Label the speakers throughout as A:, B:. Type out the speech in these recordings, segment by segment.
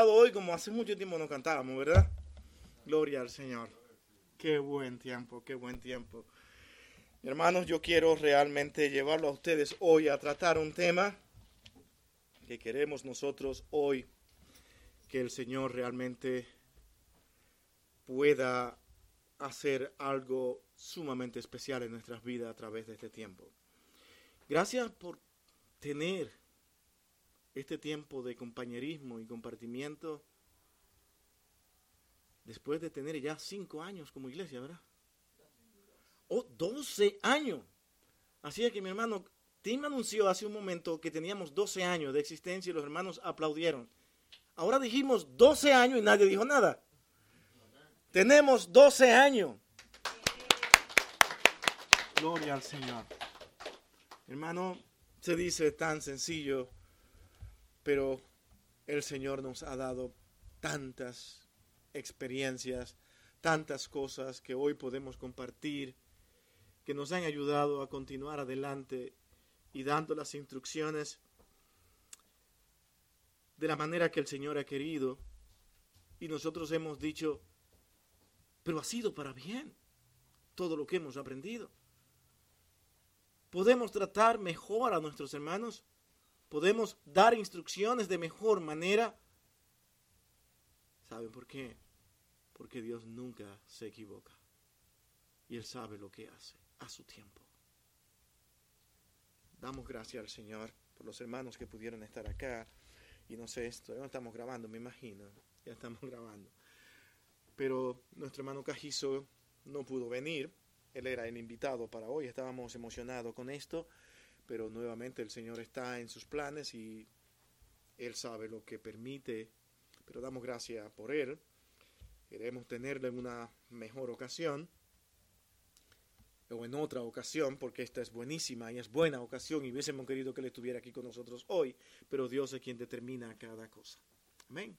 A: cantado hoy como hace mucho tiempo no cantábamos, ¿verdad? Gloria al Señor. Qué buen tiempo, qué buen tiempo. Hermanos, yo quiero realmente llevarlo a ustedes hoy a tratar un tema que queremos nosotros hoy, que el Señor realmente pueda hacer algo sumamente especial en nuestras vidas a través de este tiempo. Gracias por tener este tiempo de compañerismo y compartimiento después de tener ya cinco años como iglesia, ¿verdad? Oh, 12 años. Así es que mi hermano Tim anunció hace un momento que teníamos 12 años de existencia y los hermanos aplaudieron. Ahora dijimos 12 años y nadie dijo nada. Tenemos 12 años. Gloria al Señor. Hermano, se dice tan sencillo, pero el Señor nos ha dado tantas experiencias, tantas cosas que hoy podemos compartir, que nos han ayudado a continuar adelante y dando las instrucciones de la manera que el Señor ha querido. Y nosotros hemos dicho, pero ha sido para bien todo lo que hemos aprendido. Podemos tratar mejor a nuestros hermanos, podemos dar instrucciones de mejor manera. ¿Saben por qué? Porque Dios nunca se equivoca y Él sabe lo que hace a su tiempo. Damos gracias al Señor por los hermanos que pudieron estar acá. Y no sé, esto no estamos grabando, me imagino. Ya estamos grabando. Pero nuestro hermano Cajizo no pudo venir. Él era el invitado para hoy. Estábamos emocionados con esto. Pero nuevamente el Señor está en sus planes y Él sabe lo que permite. Pero damos gracias por Él. Queremos tenerlo en una mejor ocasión o en otra ocasión, porque esta es buenísima y es buena ocasión y hubiésemos querido que Él estuviera aquí con nosotros hoy, pero Dios es quien determina cada cosa. Amén.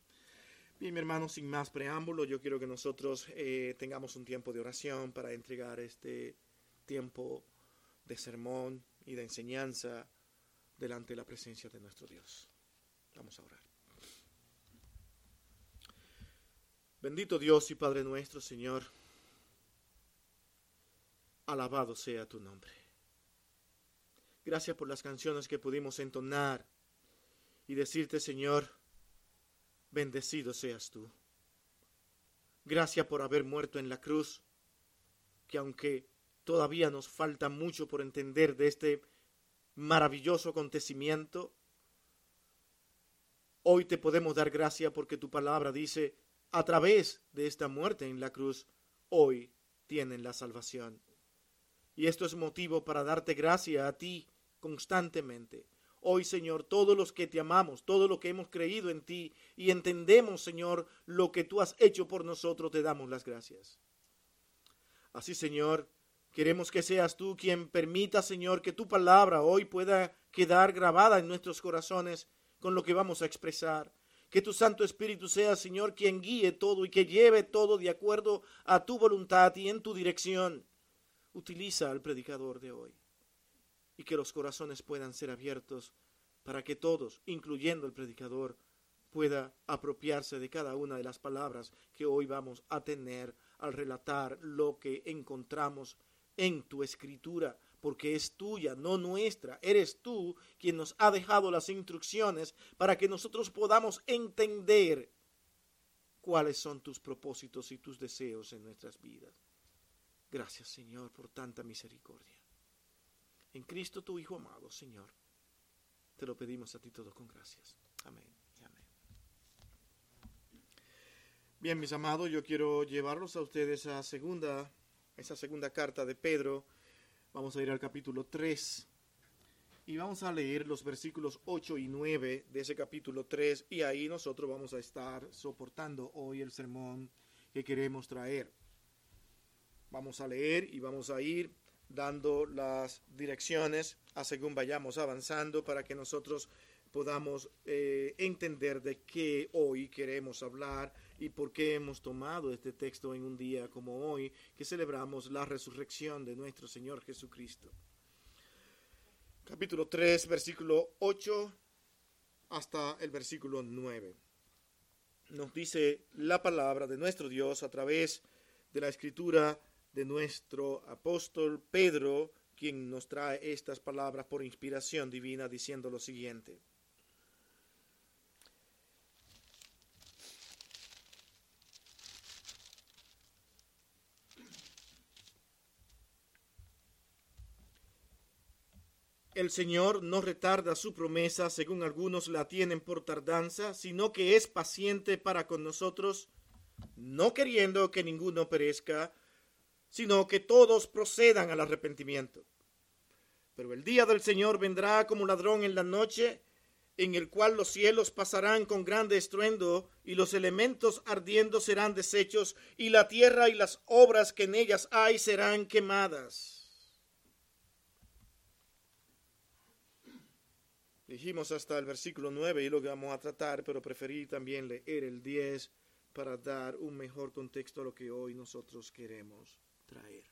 A: Bien, mi hermano, sin más preámbulo, yo quiero que nosotros eh, tengamos un tiempo de oración para entregar este tiempo de sermón y de enseñanza delante de la presencia de nuestro Dios. Vamos a orar. Bendito Dios y Padre nuestro, Señor alabado sea tu nombre. Gracias por las canciones que pudimos entonar y decirte, Señor, bendecido seas tú. Gracias por haber muerto en la cruz, que aunque todavía nos falta mucho por entender de este maravilloso acontecimiento, hoy te podemos dar gracia porque tu palabra dice, a través de esta muerte en la cruz, hoy tienen la salvación. Y esto es motivo para darte gracia a ti constantemente. Hoy, Señor, todos los que te amamos, todo lo que hemos creído en ti y entendemos, Señor, lo que tú has hecho por nosotros, te damos las gracias. Así, Señor, queremos que seas tú quien permita, Señor, que tu palabra hoy pueda quedar grabada en nuestros corazones con lo que vamos a expresar. Que tu Santo Espíritu sea, Señor, quien guíe todo y que lleve todo de acuerdo a tu voluntad y en tu dirección utiliza al predicador de hoy y que los corazones puedan ser abiertos para que todos, incluyendo el predicador, pueda apropiarse de cada una de las palabras que hoy vamos a tener al relatar lo que encontramos en tu escritura, porque es tuya, no nuestra. Eres tú quien nos ha dejado las instrucciones para que nosotros podamos entender cuáles son tus propósitos y tus deseos en nuestras vidas. Gracias, Señor, por tanta misericordia. En Cristo, tu Hijo amado, Señor, te lo pedimos a ti todo con gracias. Amén. Bien, mis amados, yo quiero llevarlos a ustedes a segunda, esa segunda carta de Pedro. Vamos a ir al capítulo 3 y vamos a leer los versículos 8 y 9 de ese capítulo 3 y ahí nosotros vamos a estar soportando hoy el sermón que queremos traer. Vamos a leer y vamos a ir dando las direcciones a según vayamos avanzando para que nosotros podamos eh, entender de qué hoy queremos hablar y por qué hemos tomado este texto en un día como hoy que celebramos la resurrección de nuestro Señor Jesucristo. Capítulo 3, versículo 8 hasta el versículo 9. nos dice la palabra de nuestro Dios a través de la escritura de nuestro apóstol Pedro, quien nos trae estas palabras por inspiración divina, diciendo lo siguiente. El Señor no retarda su promesa, según algunos la tienen por tardanza, sino que es paciente para con nosotros, no queriendo que ninguno perezca, sino que todos procedan al arrepentimiento. Pero el día del Señor vendrá como ladrón en la noche, en el cual los cielos pasarán con grande estruendo, y los elementos ardiendo serán deshechos, y la tierra y las obras que en ellas hay serán quemadas. Dijimos hasta el versículo 9 y lo que vamos a tratar, pero preferí también leer el 10 para dar un mejor contexto a lo que hoy nosotros queremos traer.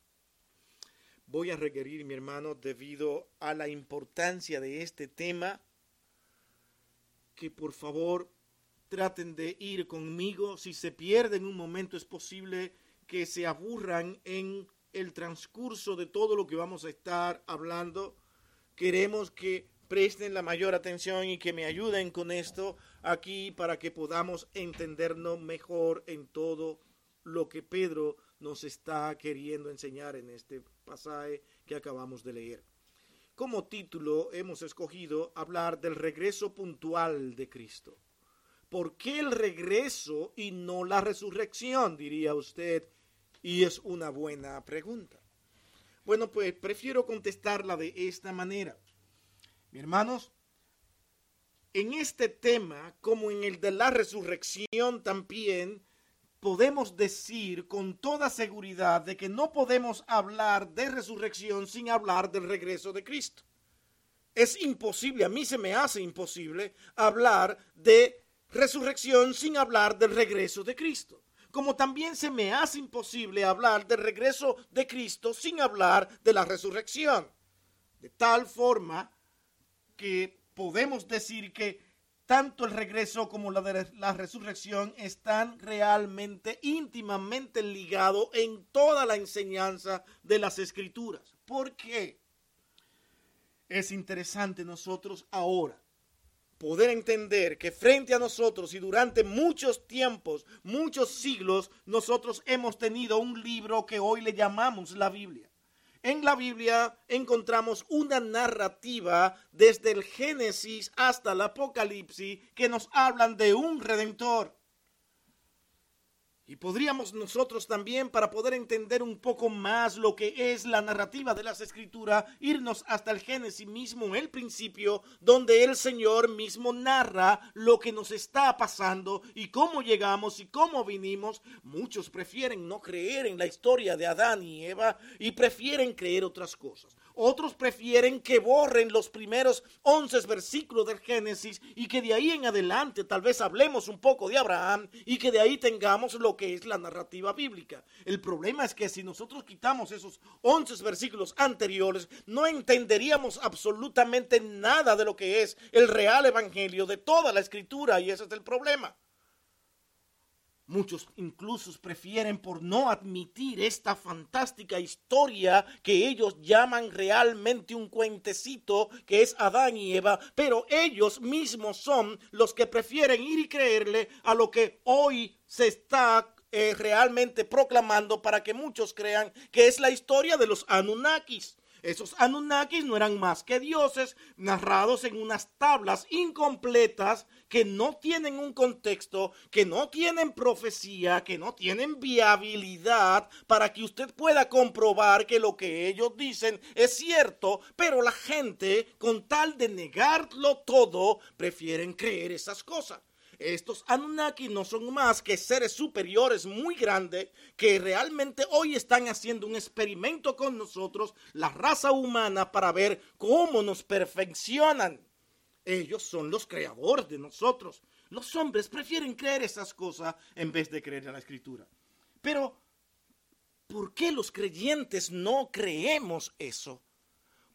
A: Voy a requerir, mi hermano, debido a la importancia de este tema, que por favor traten de ir conmigo. Si se pierden un momento, es posible que se aburran en el transcurso de todo lo que vamos a estar hablando. Queremos que presten la mayor atención y que me ayuden con esto aquí para que podamos entendernos mejor en todo lo que Pedro nos está queriendo enseñar en este pasaje que acabamos de leer. Como título hemos escogido hablar del regreso puntual de Cristo. ¿Por qué el regreso y no la resurrección? diría usted. Y es una buena pregunta. Bueno, pues prefiero contestarla de esta manera. Mi hermanos, en este tema, como en el de la resurrección también, podemos decir con toda seguridad de que no podemos hablar de resurrección sin hablar del regreso de Cristo. Es imposible, a mí se me hace imposible hablar de resurrección sin hablar del regreso de Cristo. Como también se me hace imposible hablar del regreso de Cristo sin hablar de la resurrección. De tal forma que podemos decir que tanto el regreso como la, resurrección están realmente íntimamente ligados en toda la enseñanza de las escrituras. ¿Por qué? Es interesante nosotros ahora poder entender que frente a nosotros y durante muchos tiempos, muchos siglos, nosotros hemos tenido un libro que hoy le llamamos la Biblia. En la Biblia encontramos una narrativa desde el Génesis hasta el Apocalipsis que nos hablan de un redentor. Y podríamos nosotros también, para poder entender un poco más lo que es la narrativa de las escrituras, irnos hasta el Génesis mismo, el principio, donde el Señor mismo narra lo que nos está pasando y cómo llegamos y cómo vinimos. Muchos prefieren no creer en la historia de Adán y Eva y prefieren creer otras cosas. Otros prefieren que borren los primeros 11 versículos del Génesis y que de ahí en adelante tal vez hablemos un poco de Abraham y que de ahí tengamos lo que es la narrativa bíblica. El problema es que si nosotros quitamos esos 11 versículos anteriores, no entenderíamos absolutamente nada de lo que es el real evangelio de toda la escritura y ese es el problema. Muchos incluso prefieren por no admitir esta fantástica historia que ellos llaman realmente un cuentecito que es Adán y Eva, pero ellos mismos son los que prefieren ir y creerle a lo que hoy se está eh, realmente proclamando para que muchos crean que es la historia de los Anunnakis. Esos Anunnakis no eran más que dioses narrados en unas tablas incompletas que no tienen un contexto, que no tienen profecía, que no tienen viabilidad para que usted pueda comprobar que lo que ellos dicen es cierto, pero la gente, con tal de negarlo todo, prefieren creer esas cosas. Estos Anunnaki no son más que seres superiores muy grandes que realmente hoy están haciendo un experimento con nosotros, la raza humana, para ver cómo nos perfeccionan. Ellos son los creadores de nosotros. Los hombres prefieren creer esas cosas en vez de creer en la escritura. Pero, ¿por qué los creyentes no creemos eso?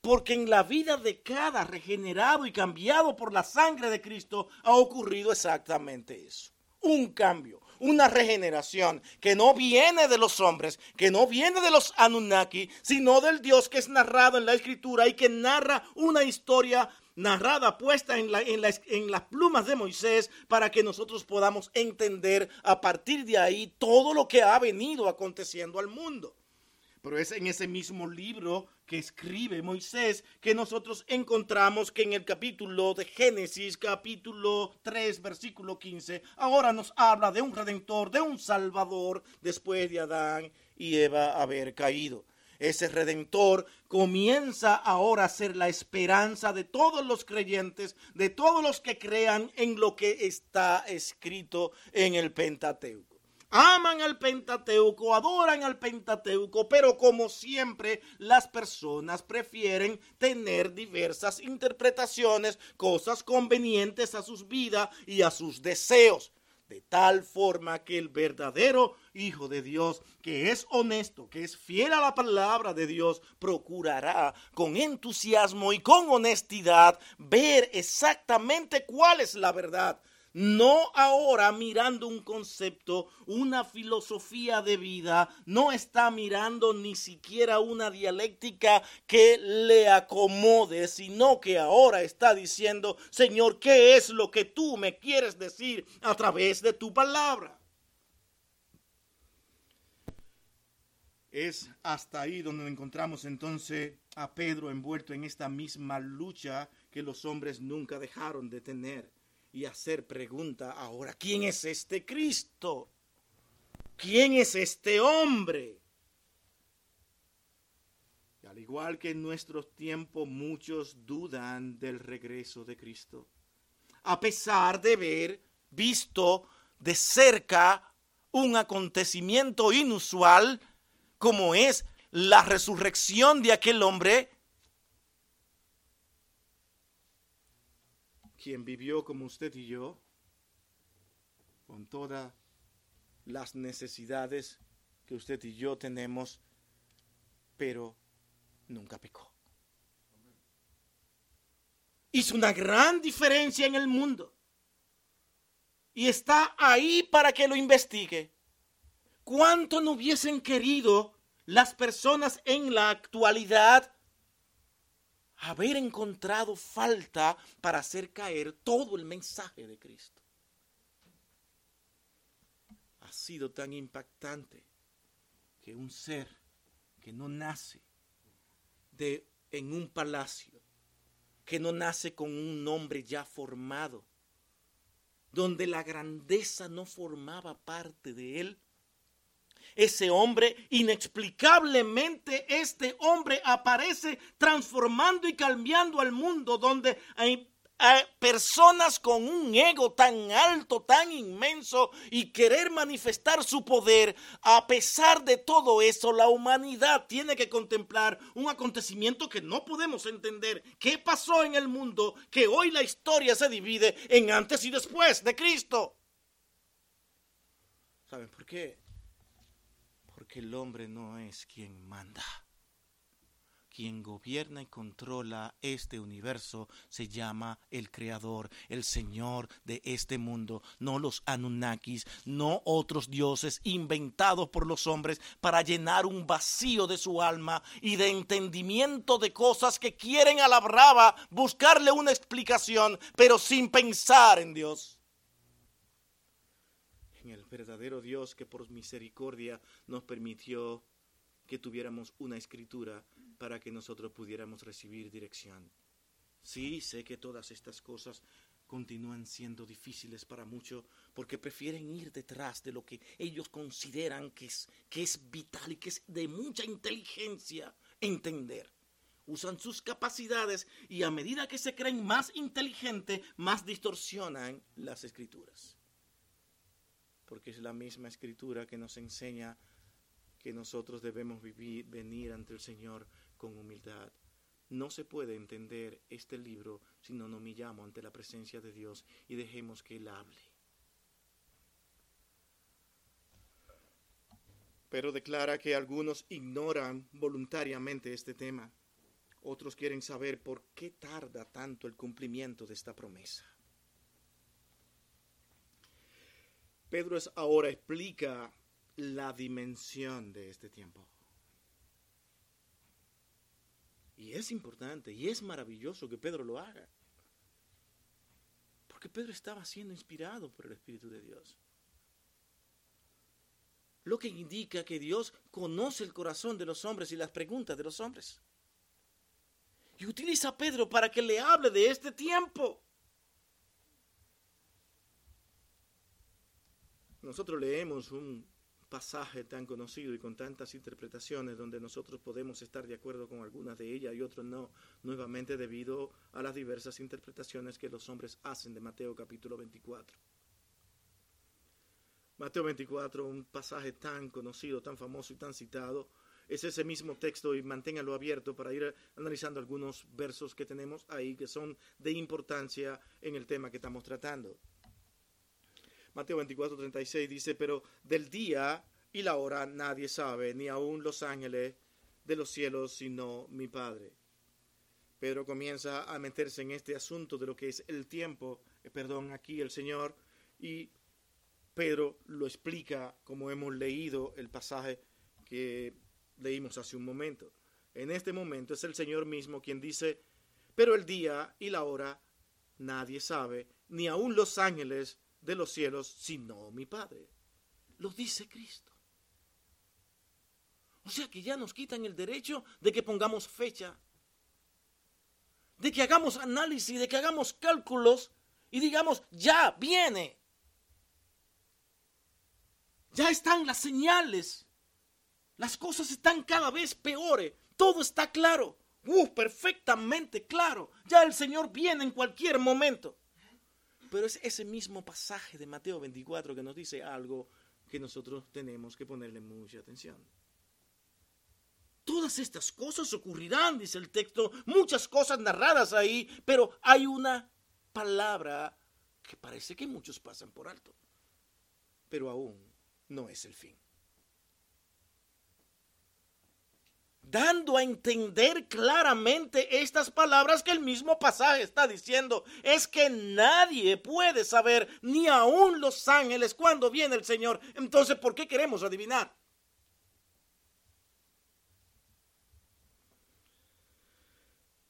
A: Porque en la vida de cada regenerado y cambiado por la sangre de Cristo ha ocurrido exactamente eso. un cambio, una regeneración que no viene de los hombres, que no viene de los Anunnaki, sino del Dios que es narrado en la escritura y que narra una historia narrada, puesta en, las plumas de Moisés, para que nosotros podamos entender a partir de ahí todo lo que ha venido aconteciendo al mundo. Pero es en ese mismo libro que escribe Moisés que nosotros encontramos que en el capítulo de Génesis, capítulo 3, versículo 15, ahora nos habla de un redentor, de un salvador después de Adán y Eva haber caído. Ese redentor comienza ahora a ser la esperanza de todos los creyentes, de todos los que crean en lo que está escrito en el Pentateuco aman al Pentateuco, adoran al Pentateuco, pero como siempre las personas prefieren tener diversas interpretaciones, cosas convenientes a sus vidas y a sus deseos. De tal forma que el verdadero Hijo de Dios, que es honesto, que es fiel a la palabra de Dios, procurará con entusiasmo y con honestidad ver exactamente cuál es la verdad no ahora mirando un concepto, una filosofía de vida, no está mirando ni siquiera una dialéctica que le acomode, sino que ahora está diciendo, Señor, ¿qué es lo que tú me quieres decir a través de tu palabra? Es hasta ahí donde encontramos entonces a Pedro envuelto en esta misma lucha que los hombres nunca dejaron de tener y hacer pregunta ahora, ¿quién es este Cristo? ¿Quién es este hombre? Y al igual que en nuestros tiempos muchos dudan del regreso de Cristo, a pesar de haber visto de cerca un acontecimiento inusual como es la resurrección de aquel hombre quien vivió como usted y yo, con todas las necesidades que usted y yo tenemos, pero nunca pecó. Hizo una gran diferencia en el mundo. Y está ahí para que lo investigue. ¿Cuánto no hubiesen querido las personas en la actualidad haber encontrado falta para hacer caer todo el mensaje de Cristo. Ha sido tan impactante que un ser que no nace de, en un palacio, que no nace con un nombre ya formado, donde la grandeza no formaba parte de él, ese hombre, inexplicablemente este hombre aparece transformando y cambiando al mundo donde hay, personas con un ego tan alto, tan inmenso y querer manifestar su poder. A pesar de todo eso, la humanidad tiene que contemplar un acontecimiento que no podemos entender. ¿Qué pasó en el mundo que hoy la historia se divide en antes y después de Cristo? ¿Saben por qué? Porque el hombre no es quien manda. Quien gobierna y controla este universo se llama el Creador, el Señor de este mundo, no los Anunnakis, no otros dioses inventados por los hombres para llenar un vacío de su alma y de entendimiento de cosas que quieren a la brava buscarle una explicación, pero sin pensar en Dios en el verdadero Dios que por misericordia nos permitió que tuviéramos una escritura para que nosotros pudiéramos recibir dirección. Sí, sé que todas estas cosas continúan siendo difíciles para muchos porque prefieren ir detrás de lo que ellos consideran que es, que es vital y que es de mucha inteligencia entender. Usan sus capacidades y a medida que se creen más inteligentes, más distorsionan las escrituras porque es la misma escritura que nos enseña que nosotros debemos vivir, venir ante el Señor con humildad. No se puede entender este libro si no nos humillamos ante la presencia de Dios y dejemos que Él hable. Pero declara que algunos ignoran voluntariamente este tema. Otros quieren saber por qué tarda tanto el cumplimiento de esta promesa. Pedro es ahora explica la dimensión de este tiempo. Y es importante y es maravilloso que Pedro lo haga. Porque Pedro estaba siendo inspirado por el Espíritu de Dios. Lo que indica que Dios conoce el corazón de los hombres y las preguntas de los hombres. Y utiliza a Pedro para que le hable de este tiempo. Nosotros leemos un pasaje tan conocido y con tantas interpretaciones donde nosotros podemos estar de acuerdo con algunas de ellas y otras no, nuevamente debido a las diversas interpretaciones que los hombres hacen de Mateo capítulo 24. Mateo 24, un pasaje tan conocido, tan famoso y tan citado, es ese mismo texto y manténgalo abierto para ir analizando algunos versos que tenemos ahí que son de importancia en el tema que estamos tratando. Mateo 24, 36 dice, pero del día y la hora nadie sabe, ni aun los ángeles de los cielos, sino mi Padre. Pedro comienza a meterse en este asunto de lo que es el tiempo, eh, perdón, aquí el Señor, y Pedro lo explica como hemos leído el pasaje que leímos hace un momento. En este momento es el Señor mismo quien dice, pero el día y la hora nadie sabe, ni aun los ángeles de los cielos, sino mi Padre. Lo dice Cristo. O sea que ya nos quitan el derecho de que pongamos fecha, de que hagamos análisis, de que hagamos cálculos y digamos, ya viene. Ya están las señales. Las cosas están cada vez peores. Todo está claro. Uh, perfectamente claro. Ya el Señor viene en cualquier momento. Pero es ese mismo pasaje de Mateo 24 que nos dice algo que nosotros tenemos que ponerle mucha atención. Todas estas cosas ocurrirán, dice el texto, muchas cosas narradas ahí, pero hay una palabra que parece que muchos pasan por alto, pero aún no es el fin. Dando a entender claramente estas palabras que el mismo pasaje está diciendo. Es que nadie puede saber, ni aun los ángeles, cuándo viene el Señor. Entonces, ¿por qué queremos adivinar?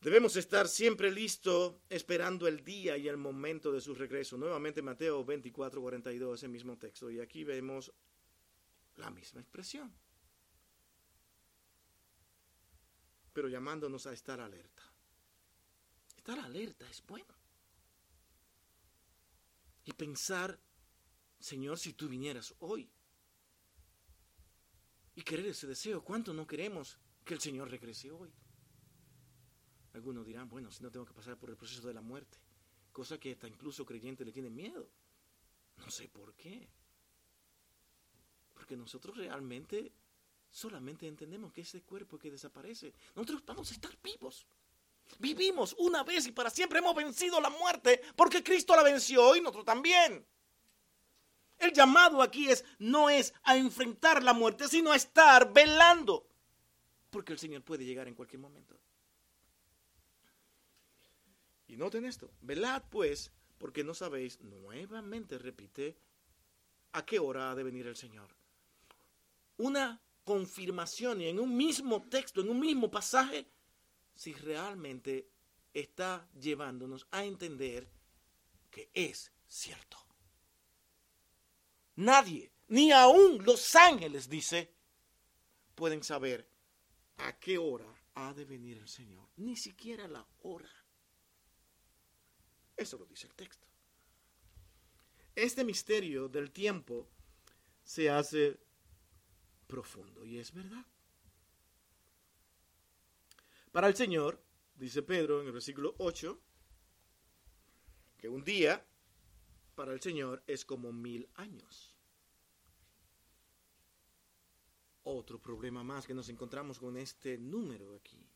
A: Debemos estar siempre listos esperando el día y el momento de su regreso. Nuevamente Mateo 24, 42, ese mismo texto. Y aquí vemos la misma expresión. Pero llamándonos a estar alerta. Estar alerta es bueno. Y pensar, Señor, si tú vinieras hoy. Y querer ese deseo, ¿cuánto no queremos que el Señor regrese hoy? Algunos dirán, bueno, si no tengo que pasar por el proceso de la muerte, cosa que hasta incluso creyente le tiene miedo. No sé por qué. Porque nosotros realmente solamente entendemos que ese cuerpo que desaparece, nosotros vamos a estar vivos. Vivimos una vez y para siempre hemos vencido la muerte porque Cristo la venció y nosotros también. El llamado aquí es no es a enfrentar la muerte, sino a estar velando, porque el Señor puede llegar en cualquier momento. Y noten esto, velad pues, porque no sabéis, nuevamente repite, a qué hora ha de venir el Señor. Una confirmación y en un mismo texto, en un mismo pasaje, si realmente está llevándonos a entender que es cierto. Nadie, ni aún los ángeles, dice, pueden saber a qué hora ha de venir el Señor. Ni siquiera la hora. Eso lo dice el texto. Este misterio del tiempo se hace profundo. Y es verdad. Para el Señor, dice Pedro en el versículo 8, que un día para el Señor es como mil años. Otro problema más que nos encontramos con este número aquí.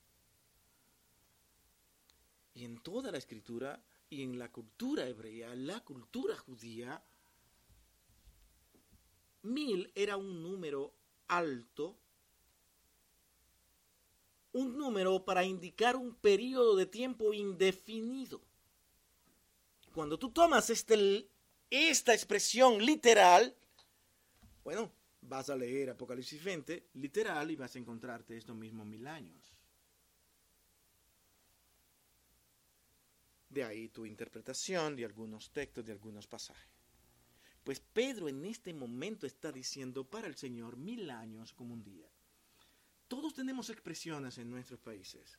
A: Y en toda la escritura y en la cultura hebrea, la cultura judía, mil era un número alto, un número para indicar un periodo de tiempo indefinido. Cuando tú tomas este, esta expresión literal, Bueno, vas a leer Apocalipsis 20, literal, y vas a encontrarte estos mismos mil años. De ahí tu interpretación de algunos textos, de algunos pasajes. Pues Pedro en este momento está diciendo para el Señor mil años como un día. Todos tenemos expresiones en nuestros países.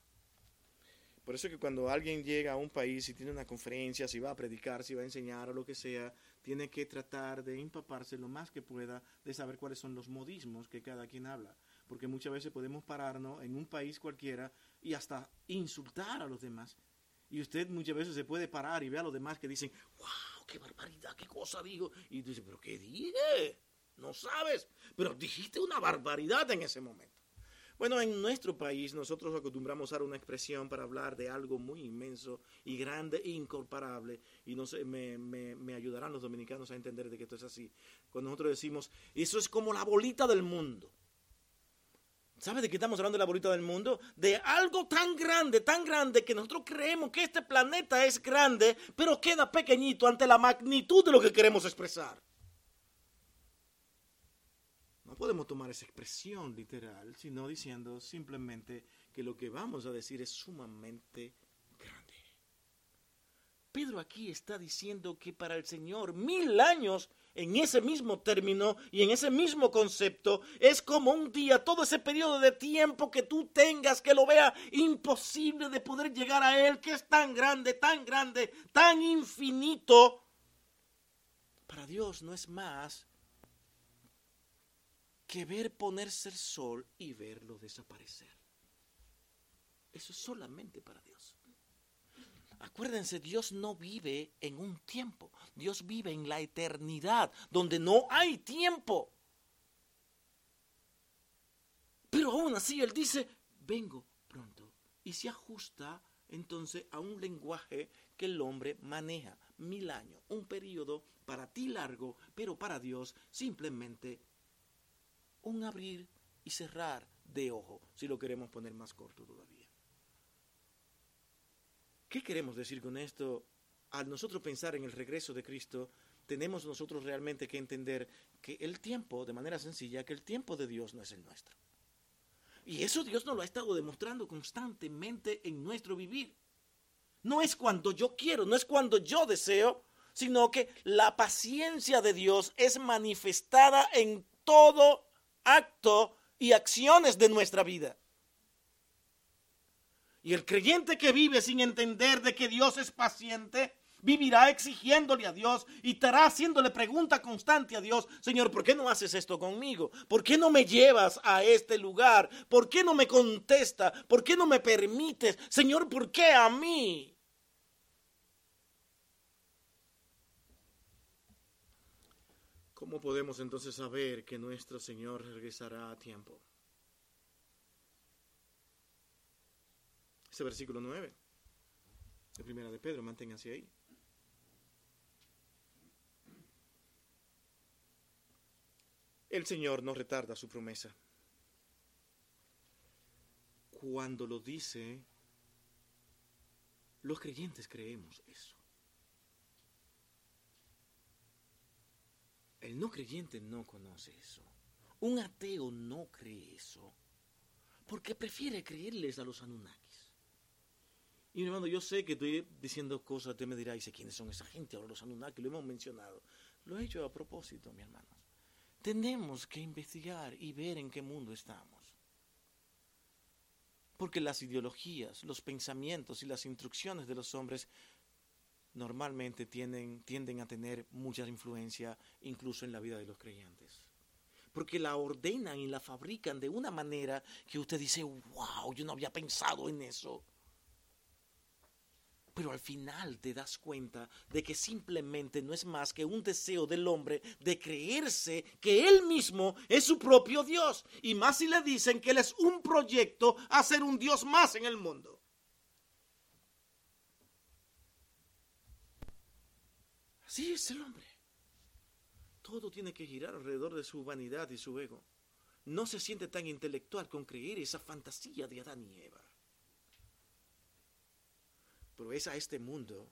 A: Por eso que cuando alguien llega a un país y tiene una conferencia, si va a predicar, si va a enseñar o lo que sea, tiene que tratar de empaparse lo más que pueda de saber cuáles son los modismos que cada quien habla. Porque muchas veces podemos pararnos en un país cualquiera y hasta insultar a los demás. Y usted muchas veces se puede parar y ve a los demás que dicen, wow, qué barbaridad, qué cosa digo. Y tú dices, pero ¿qué dije? No sabes, pero dijiste una barbaridad en ese momento. Bueno, en nuestro país nosotros acostumbramos a usar una expresión para hablar de algo muy inmenso y grande e incomparable. Y no sé, me, me, me, ayudarán los dominicanos a entender de que esto es así. Cuando nosotros decimos, eso es como la bolita del mundo. ¿Sabe de qué estamos hablando la bolita del mundo? De algo tan grande, tan grande, que nosotros creemos que este planeta es grande, pero queda pequeñito ante la magnitud de lo que queremos expresar. No podemos tomar esa expresión literal, sino diciendo simplemente que lo que vamos a decir es sumamente grande. Pedro aquí está diciendo que para el Señor mil años en ese mismo término y en ese mismo concepto es como un día, todo ese periodo de tiempo que tú tengas que lo vea imposible de poder llegar a Él, que es tan grande, tan grande, tan infinito. Para Dios no es más que ver ponerse el sol y verlo desaparecer. Eso es solamente para Dios. Acuérdense, Dios no vive en un tiempo, Dios vive en la eternidad, donde no hay tiempo. Pero aún así Él dice, vengo pronto. Y se ajusta entonces a un lenguaje que el hombre maneja, mil años, un periodo para ti largo, pero para Dios simplemente un abrir y cerrar de ojo, si lo queremos poner más corto todavía. ¿Qué queremos decir con esto? Al nosotros pensar en el regreso de Cristo, tenemos nosotros realmente que entender que el tiempo, de manera sencilla, que el tiempo de Dios no es el nuestro. Y eso Dios nos lo ha estado demostrando constantemente en nuestro vivir. No es cuando yo quiero, no es cuando yo deseo, sino que la paciencia de Dios es manifestada en todo acto y acciones de nuestra vida. Y el creyente que vive sin entender de que Dios es paciente, vivirá exigiéndole a Dios y estará haciéndole pregunta constante a Dios, Señor, ¿por qué no haces esto conmigo? ¿Por qué no me llevas a este lugar? ¿Por qué no me contesta? ¿Por qué no me permites? Señor, ¿por qué a mí? ¿Cómo podemos entonces saber que nuestro Señor regresará a tiempo? Versículo 9, de primera de Pedro, manténganse ahí. El Señor no retarda su promesa. Cuando lo dice, los creyentes creemos eso. El no creyente no conoce eso. Un ateo no cree eso. Porque prefiere creerles a los Anunnakis. Y mi hermano, yo sé que estoy diciendo cosas, usted me dirá, dice, ¿quiénes son esa gente? Ahora los Anunnakis, lo hemos mencionado. Lo he hecho a propósito, mi hermano. Tenemos que investigar y ver en qué mundo estamos. Porque las ideologías, los pensamientos y las instrucciones de los hombres normalmente tienden, tienden a tener mucha influencia incluso en la vida de los creyentes. Porque la ordenan y la fabrican de una manera que usted dice, wow, yo no había pensado en eso. Pero al final te das cuenta de que simplemente no es más que un deseo del hombre de creerse que él mismo es su propio Dios. Y más si le dicen que él es un proyecto a ser un Dios más en el mundo. Así es el hombre. Todo tiene que girar alrededor de su vanidad y su ego. No se siente tan intelectual con creer esa fantasía de Adán y Eva. Pero es a este mundo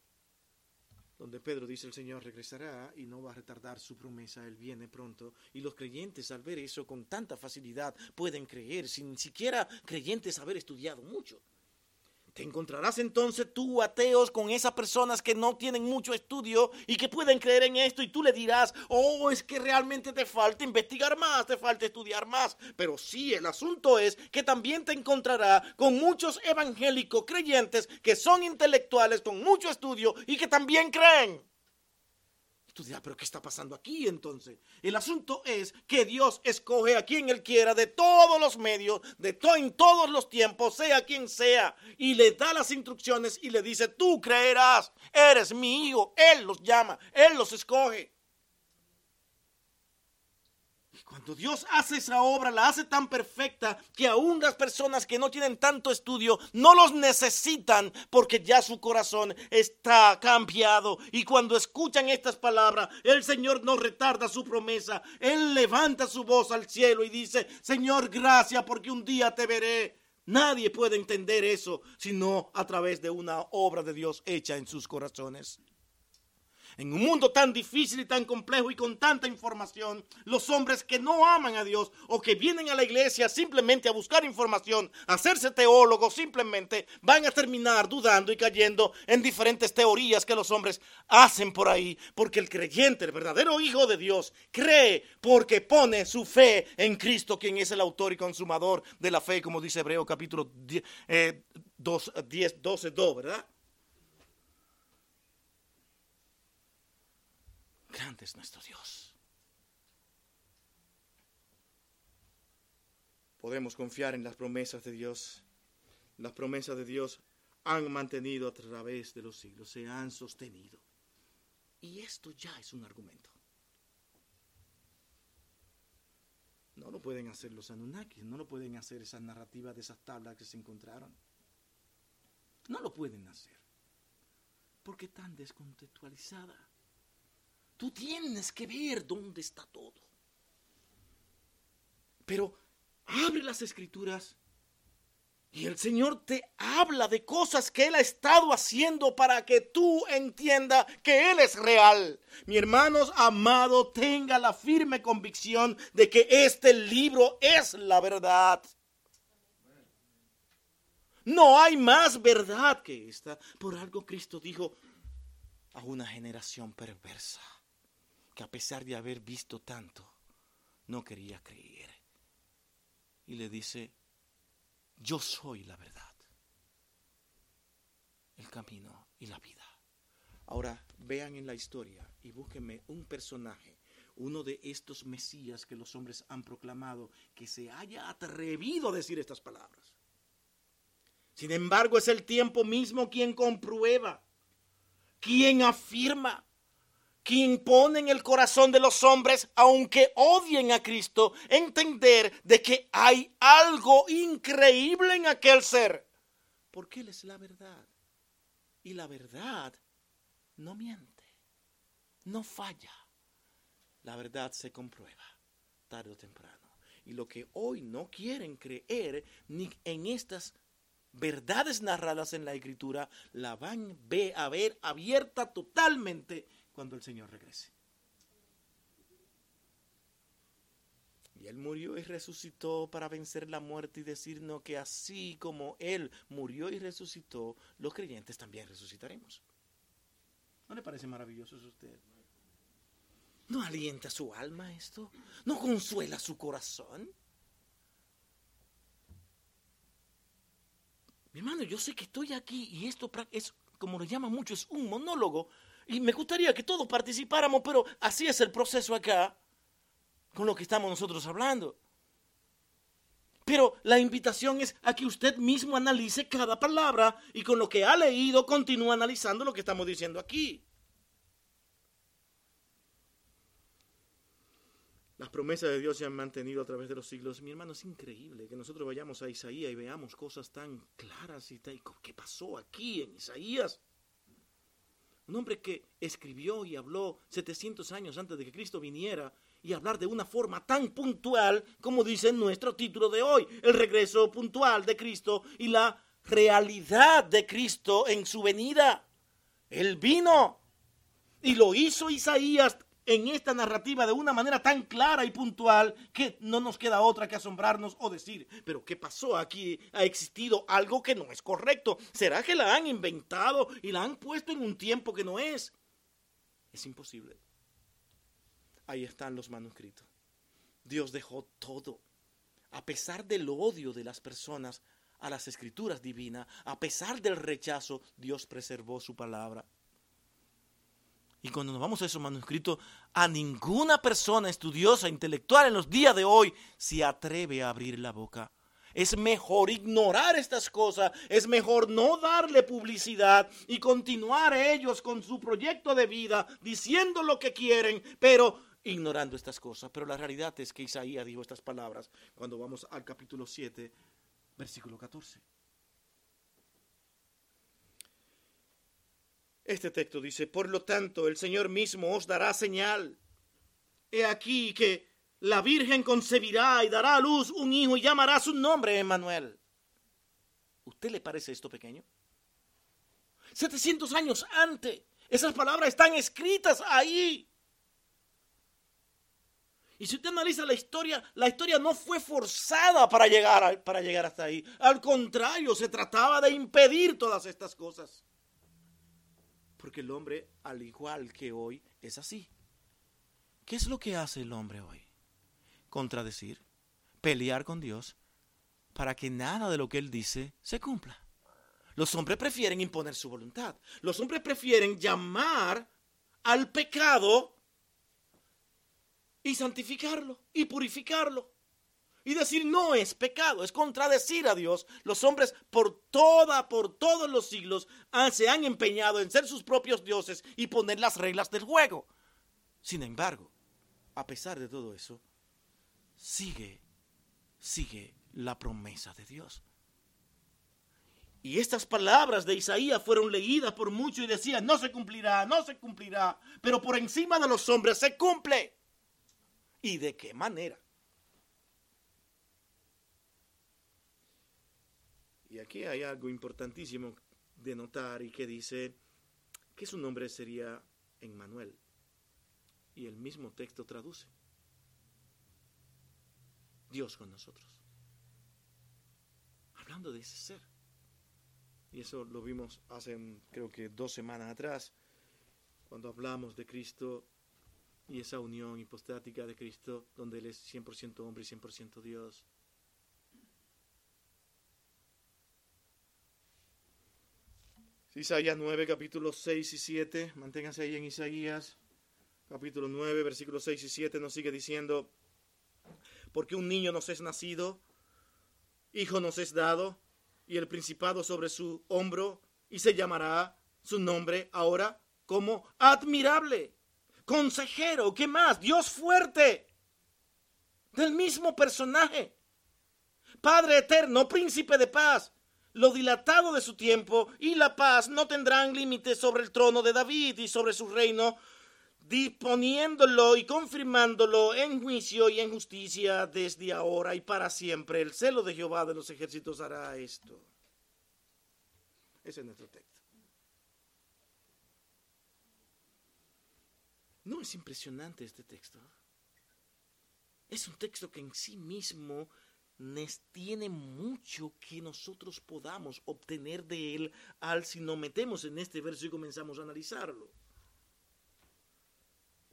A: donde Pedro dice el Señor regresará y no va a retardar su promesa, Él viene pronto. Y los creyentes al ver eso con tanta facilidad pueden creer, sin siquiera creyentes haber estudiado mucho. Te encontrarás entonces tú, ateos, con esas personas que no tienen mucho estudio y que pueden creer en esto y tú le dirás, oh, es que realmente te falta investigar más, te falta estudiar más. Pero sí, el asunto es que también te encontrará con muchos evangélicos creyentes que son intelectuales con mucho estudio y que también creen. Pero ¿qué está pasando aquí entonces? El asunto es que Dios escoge a quien Él quiera de todos los medios, de en todos los tiempos, sea quien sea, y le da las instrucciones y le dice, tú creerás, eres mi hijo. Él los llama, Él los escoge. Cuando Dios hace esa obra, la hace tan perfecta que aún las personas que no tienen tanto estudio no los necesitan porque ya su corazón está cambiado. Y cuando escuchan estas palabras, el Señor no retarda su promesa. Él levanta su voz al cielo y dice, Señor, gracias porque un día te veré. Nadie puede entender eso sino a través de una obra de Dios hecha en sus corazones. En un mundo tan difícil y tan complejo y con tanta información, los hombres que no aman a Dios o que vienen a la iglesia simplemente a buscar información, a hacerse teólogos, simplemente van a terminar dudando y cayendo en diferentes teorías que los hombres hacen por ahí. Porque el creyente, el verdadero Hijo de Dios, cree porque pone su fe en Cristo, quien es el autor y consumador de la fe, como dice Hebreo capítulo 10, 10 12, 2, ¿verdad? Grande es nuestro Dios. Podemos confiar en las promesas de Dios. Las promesas de Dios han mantenido a través de los siglos, se han sostenido. Y esto ya es un argumento. No lo pueden hacer los Anunnakis, no lo pueden hacer esas narrativas de esas tablas que se encontraron. No lo pueden hacer. Porque tan descontextualizada. Tú tienes que ver dónde está todo. Pero abre las escrituras y el Señor te habla de cosas que Él ha estado haciendo para que tú entiendas que Él es real. Mi hermanos amado, tenga la firme convicción de que este libro es la verdad. No hay más verdad que esta. Por algo Cristo dijo a una generación perversa que a pesar de haber visto tanto, no quería creer. Y le dice, yo soy la verdad, el camino y la vida. Ahora vean en la historia y búsquenme un personaje, uno de estos Mesías que los hombres han proclamado, que se haya atrevido a decir estas palabras. Sin embargo, es el tiempo mismo quien comprueba, quien afirma quien pone en el corazón de los hombres, aunque odien a Cristo, entender de que hay algo increíble en aquel ser. Porque Él es la verdad. Y la verdad no miente, no falla. La verdad se comprueba tarde o temprano. Y lo que hoy no quieren creer ni en estas verdades narradas en la escritura, la van a ver abierta totalmente cuando el Señor regrese. Y Él murió y resucitó para vencer la muerte y decirnos que así como Él murió y resucitó, los creyentes también resucitaremos. ¿No le parece maravilloso eso a usted? ¿No alienta su alma esto? ¿No consuela su corazón? Mi hermano, yo sé que estoy aquí y esto es, como lo llama mucho, es un monólogo, y me gustaría que todos participáramos, pero así es el proceso acá, con lo que estamos nosotros hablando. Pero la invitación es a que usted mismo analice cada palabra y con lo que ha leído continúe analizando lo que estamos diciendo aquí. Las promesas de Dios se han mantenido a través de los siglos. Mi hermano, es increíble que nosotros vayamos a Isaías y veamos cosas tan claras y tal. ¿Qué pasó aquí en Isaías? Un hombre que escribió y habló 700 años antes de que Cristo viniera y hablar de una forma tan puntual como dice nuestro título de hoy, el regreso puntual de Cristo y la realidad de Cristo en su venida. Él vino Y lo hizo Isaías en esta narrativa de una manera tan clara y puntual que no nos queda otra que asombrarnos o decir, pero ¿qué pasó aquí? Ha existido algo que no es correcto. ¿Será que la han inventado y la han puesto en un tiempo que no es? Es imposible. Ahí están los manuscritos. Dios dejó todo. A pesar del odio de las personas a las escrituras divinas, a pesar del rechazo, Dios preservó su palabra. Y cuando nos vamos a esos manuscritos, a ninguna persona estudiosa, intelectual en los días de hoy se atreve a abrir la boca. Es mejor ignorar estas cosas, es mejor no darle publicidad y continuar ellos con su proyecto de vida diciendo lo que quieren, pero ignorando estas cosas. Pero la realidad es que Isaías dijo estas palabras cuando vamos al capítulo 7, versículo 14. Este texto dice, por lo tanto, el Señor mismo os dará señal. He aquí que la Virgen concebirá y dará a luz un hijo y llamará su nombre Emmanuel. ¿Usted le parece esto pequeño? 700 años antes, esas palabras están escritas ahí. Y si usted analiza la historia, la historia no fue forzada para llegar, para llegar hasta ahí. Al contrario, se trataba de impedir todas estas cosas. Porque el hombre, al igual que hoy, es así. ¿Qué es lo que hace el hombre hoy? Contradecir, pelear con Dios para que nada de lo que Él dice se cumpla. Los hombres prefieren imponer su voluntad. Los hombres prefieren llamar al pecado y santificarlo y purificarlo y decir no es pecado, es contradecir a Dios. Los hombres por toda, por todos los siglos se han empeñado en ser sus propios dioses y poner las reglas del juego. Sin embargo, a pesar de todo eso, sigue, sigue la promesa de Dios. Y estas palabras de Isaías fueron leídas por muchos y decían, no se cumplirá, no se cumplirá, pero por encima de los hombres se cumple. ¿Y de qué manera? Aquí hay algo importantísimo de notar y que dice que su nombre sería Emmanuel. Y el mismo texto traduce. Dios con nosotros. Hablando de ese ser. Y eso lo vimos hace creo que dos semanas atrás, cuando hablamos de Cristo y esa unión hipostática de Cristo, donde Él es 100% hombre y 100% Dios. Isaías 9, capítulos 6 y 7. Manténganse ahí en Isaías, capítulo 9, versículos 6 y 7. Nos sigue diciendo, porque un niño nos es nacido, hijo nos es dado, y el principado sobre su hombro, y se llamará su nombre ahora como admirable, consejero, ¿qué más? Dios fuerte, del mismo personaje, Padre eterno, príncipe de paz lo dilatado de su tiempo y la paz no tendrán límites sobre el trono de David y sobre su reino, disponiéndolo y confirmándolo en juicio y en justicia desde ahora y para siempre. El celo de Jehová de los ejércitos hará esto. Ese es nuestro texto. ¿No es impresionante este texto? Es un texto que en sí mismo tiene mucho que nosotros podamos obtener de él al si nos metemos en este verso y comenzamos a analizarlo.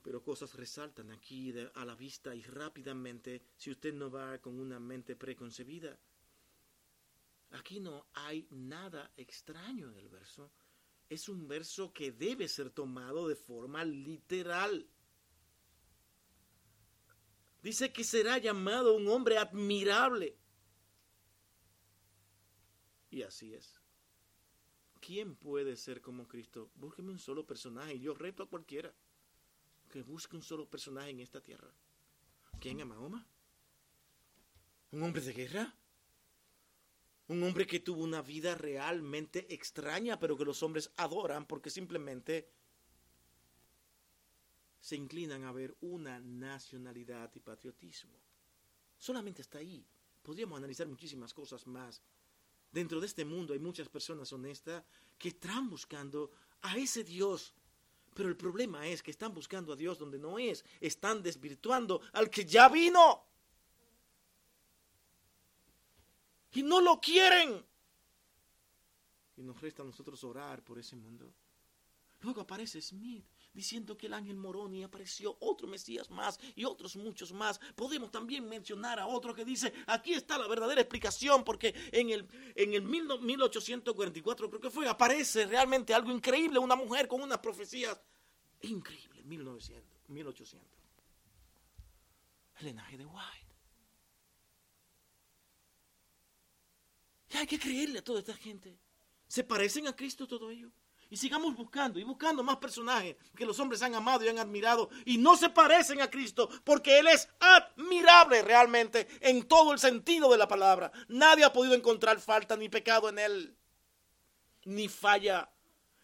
A: Pero cosas resaltan aquí a la vista y rápidamente si usted no va con una mente preconcebida. Aquí no hay nada extraño en el verso. Es un verso que debe ser tomado de forma literal. Dice que será llamado un hombre admirable. Y así es. ¿Quién puede ser como Cristo? Búsqueme un solo personaje. Yo reto a cualquiera que busque un solo personaje en esta tierra. ¿Quién es Mahoma? ¿Un hombre de guerra? Un hombre que tuvo una vida realmente extraña, pero que los hombres adoran porque simplemente se inclinan a ver una nacionalidad y patriotismo. Solamente está ahí. Podríamos analizar muchísimas cosas más. Dentro de este mundo hay muchas personas honestas que están buscando a ese Dios, Pero el problema es que están buscando a Dios donde no es. Están desvirtuando al que ya vino. Y no lo quieren. Y nos resta a nosotros orar por ese mundo. Luego aparece Smith diciendo que el ángel Moroni apareció otro Mesías más y otros muchos más. Podemos también mencionar a otro que dice, aquí está la verdadera explicación, porque en el, en el 1844 creo que fue, aparece realmente algo increíble, una mujer con unas profecías increíbles, 1900, 1800. El linaje de White. Y hay que creerle a toda esta gente. ¿Se parecen a Cristo todo ello? Y sigamos buscando y buscando más personajes que los hombres han amado y han admirado y no se parecen a Cristo porque Él es admirable realmente en todo el sentido de la palabra. Nadie ha podido encontrar falta ni pecado en Él, ni falla.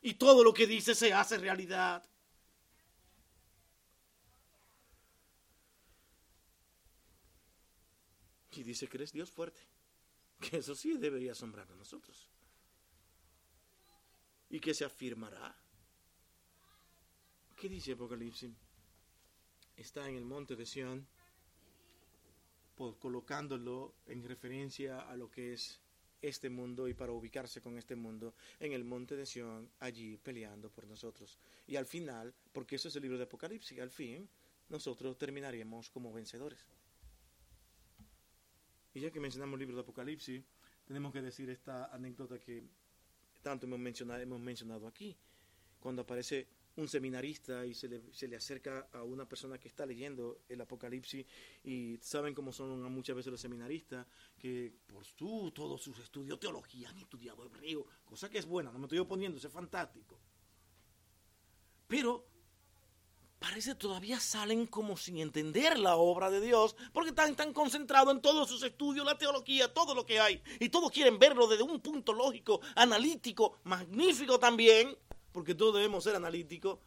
A: Y todo lo que dice se hace realidad. Y dice que eres Dios fuerte. Que eso sí debería asombrar a nosotros y que se afirmará. ¿Qué dice Apocalipsis? Está en el monte de Sión, colocándolo en referencia a lo que es este mundo y para ubicarse con este mundo en el monte de Sión, allí peleando por nosotros. Y al final, porque eso es el libro de Apocalipsis, al fin nosotros terminaremos como vencedores. Y ya que mencionamos el libro de Apocalipsis, tenemos que decir esta anécdota que tanto hemos mencionado, hemos mencionado aquí. Cuando aparece un seminarista y se le, se le, acerca a una persona que está leyendo el Apocalipsis y saben cómo son muchas veces los seminaristas, que por su, todos sus estudios, teología, han estudiado hebreo, cosa que es buena, no me estoy oponiendo, es fantástico. Pero parece todavía salen como sin entender la obra de Dios, porque están tan concentrados en todos sus estudios, la teología, todo lo que hay, y todos quieren verlo desde un punto lógico, analítico, magnífico también, porque todos debemos ser analíticos.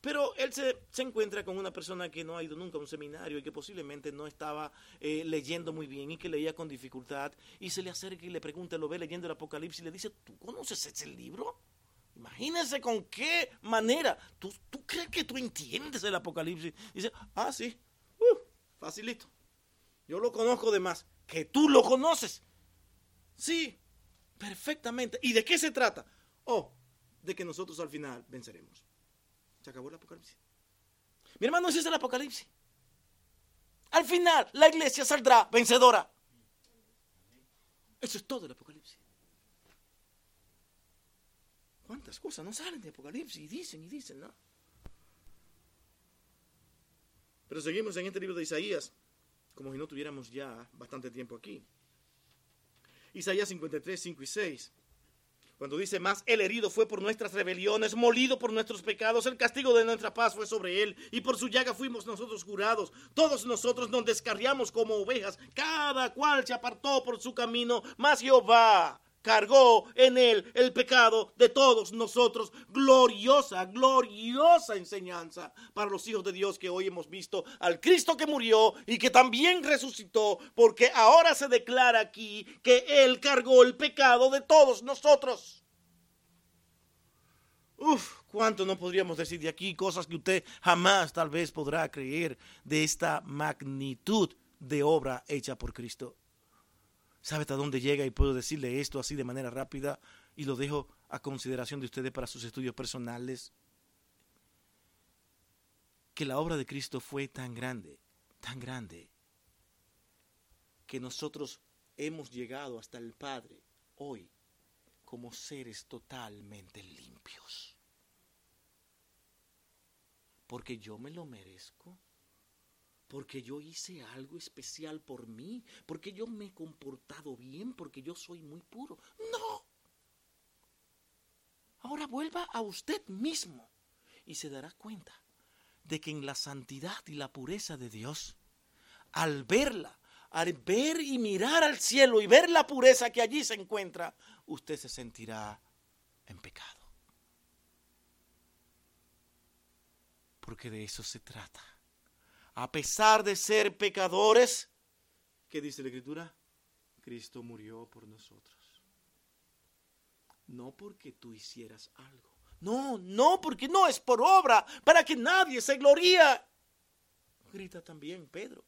A: Pero él se, se, encuentra con una persona que no ha ido nunca a un seminario y que posiblemente no estaba eh, leyendo muy bien y que leía con dificultad. Y se le acerca y le pregunta, lo ve leyendo el Apocalipsis y le dice, ¿tú conoces ese libro? Imagínense con qué manera. ¿Tú, ¿Tú, crees que tú entiendes el Apocalipsis? Dice, ah, sí, uh, facilito. Yo lo conozco de más. Que tú lo conoces. Sí, perfectamente. ¿Y de qué se trata? Oh, de que nosotros al final venceremos. Se acabó el Apocalipsis. Mi hermano, ese es el Apocalipsis. Al final, la iglesia saldrá vencedora. Eso es todo el Apocalipsis. ¿Cuántas cosas no salen de Apocalipsis? Y dicen y dicen, ¿no? Pero seguimos en este libro de Isaías, como si no tuviéramos ya bastante tiempo aquí. Isaías 53, 5 y 6. Cuando dice más, el herido fue por nuestras rebeliones, molido por nuestros pecados, el castigo de nuestra paz fue sobre él, y por su llaga fuimos nosotros curados. Todos nosotros nos descarriamos como ovejas, cada cual se apartó por su camino, mas Jehová cargó en él el pecado de todos nosotros. Gloriosa, gloriosa enseñanza para los hijos de Dios que hoy hemos visto al Cristo que murió y que también resucitó, porque ahora se declara aquí que él cargó el pecado de todos nosotros. Uf, cuánto no podríamos decir de aquí cosas que usted jamás tal vez podrá creer de esta magnitud de obra hecha por Cristo. ¿Sabe hasta dónde llega? Y puedo decirle esto así de manera rápida y lo dejo a consideración de ustedes para sus estudios personales. Que la obra de Cristo fue tan grande, tan grande, que nosotros hemos llegado hasta el Padre hoy como seres totalmente limpios. Porque yo me lo merezco porque yo hice algo especial por mí, porque yo me he comportado bien, porque yo soy muy puro. No. Ahora vuelva a usted mismo y se dará cuenta de que en la santidad y la pureza de Dios, al verla, al ver y mirar al cielo y ver la pureza que allí se encuentra, usted se sentirá en pecado. Porque de eso se trata a pesar de ser pecadores, ¿qué dice la Escritura? Cristo murió por nosotros. No porque tú hicieras algo, No, no, porque no es por obra, para que nadie se gloría. Grita también Pedro.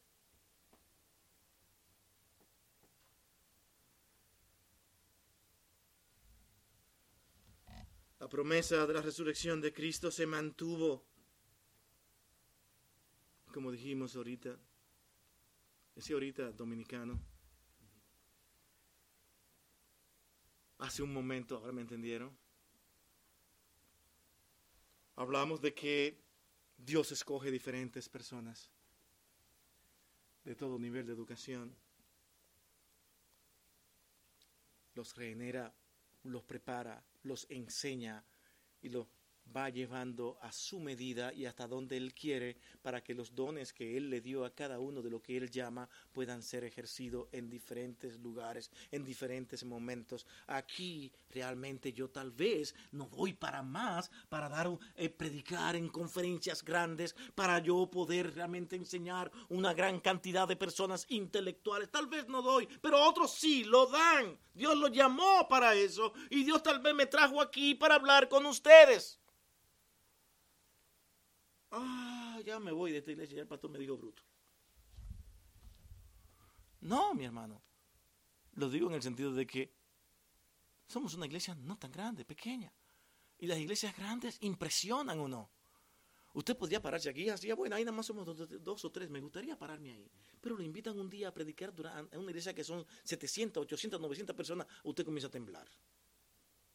A: La promesa de la resurrección de Cristo se mantuvo, como dijimos ahorita, ese ahorita dominicano. Hace un momento, ahora me entendieron. Hablamos de que Dios escoge diferentes personas de todo nivel de educación. Los regenera, los prepara, los enseña y los va llevando a su medida y hasta donde Él quiere para que los dones que Él le dio a cada uno de lo que Él llama puedan ser ejercidos en diferentes lugares, en diferentes momentos. Aquí realmente yo tal vez no doy para más, para dar, eh, predicar en conferencias grandes, para yo poder realmente enseñar una gran cantidad de personas intelectuales. Tal vez no doy, pero otros sí lo dan. Dios lo llamó para eso y Dios tal vez me trajo aquí para hablar con ustedes. Ah, ya me voy de esta iglesia, ya el pastor me dijo bruto. No, mi hermano. Lo digo en el sentido de que somos una iglesia no tan grande, pequeña. Y las iglesias grandes impresionan o no. Usted podría pararse aquí así, bueno, ahí nada más somos dos, o tres, me gustaría pararme ahí. Pero le invitan un día a predicar en una iglesia que son 700, 800, 900 personas, usted comienza a temblar.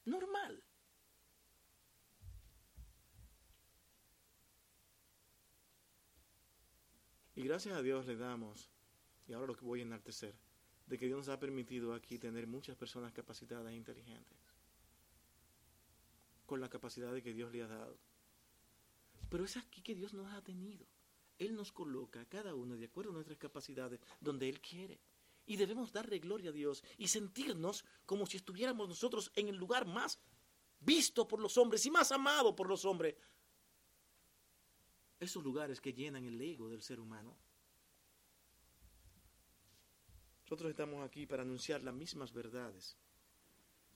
A: Normal. Y gracias a Dios le damos, y ahora lo que voy a enaltecer, de que Dios nos ha permitido aquí tener muchas personas capacitadas e inteligentes, con la capacidad que Dios le ha dado. Pero es aquí que Dios nos ha tenido. Él nos coloca cada uno de acuerdo a nuestras capacidades donde Él quiere. Y debemos darle gloria a Dios y sentirnos como si estuviéramos nosotros en el lugar más visto por los hombres y más amado por los hombres, esos lugares que llenan el ego del ser humano. Nosotros estamos aquí para anunciar las mismas verdades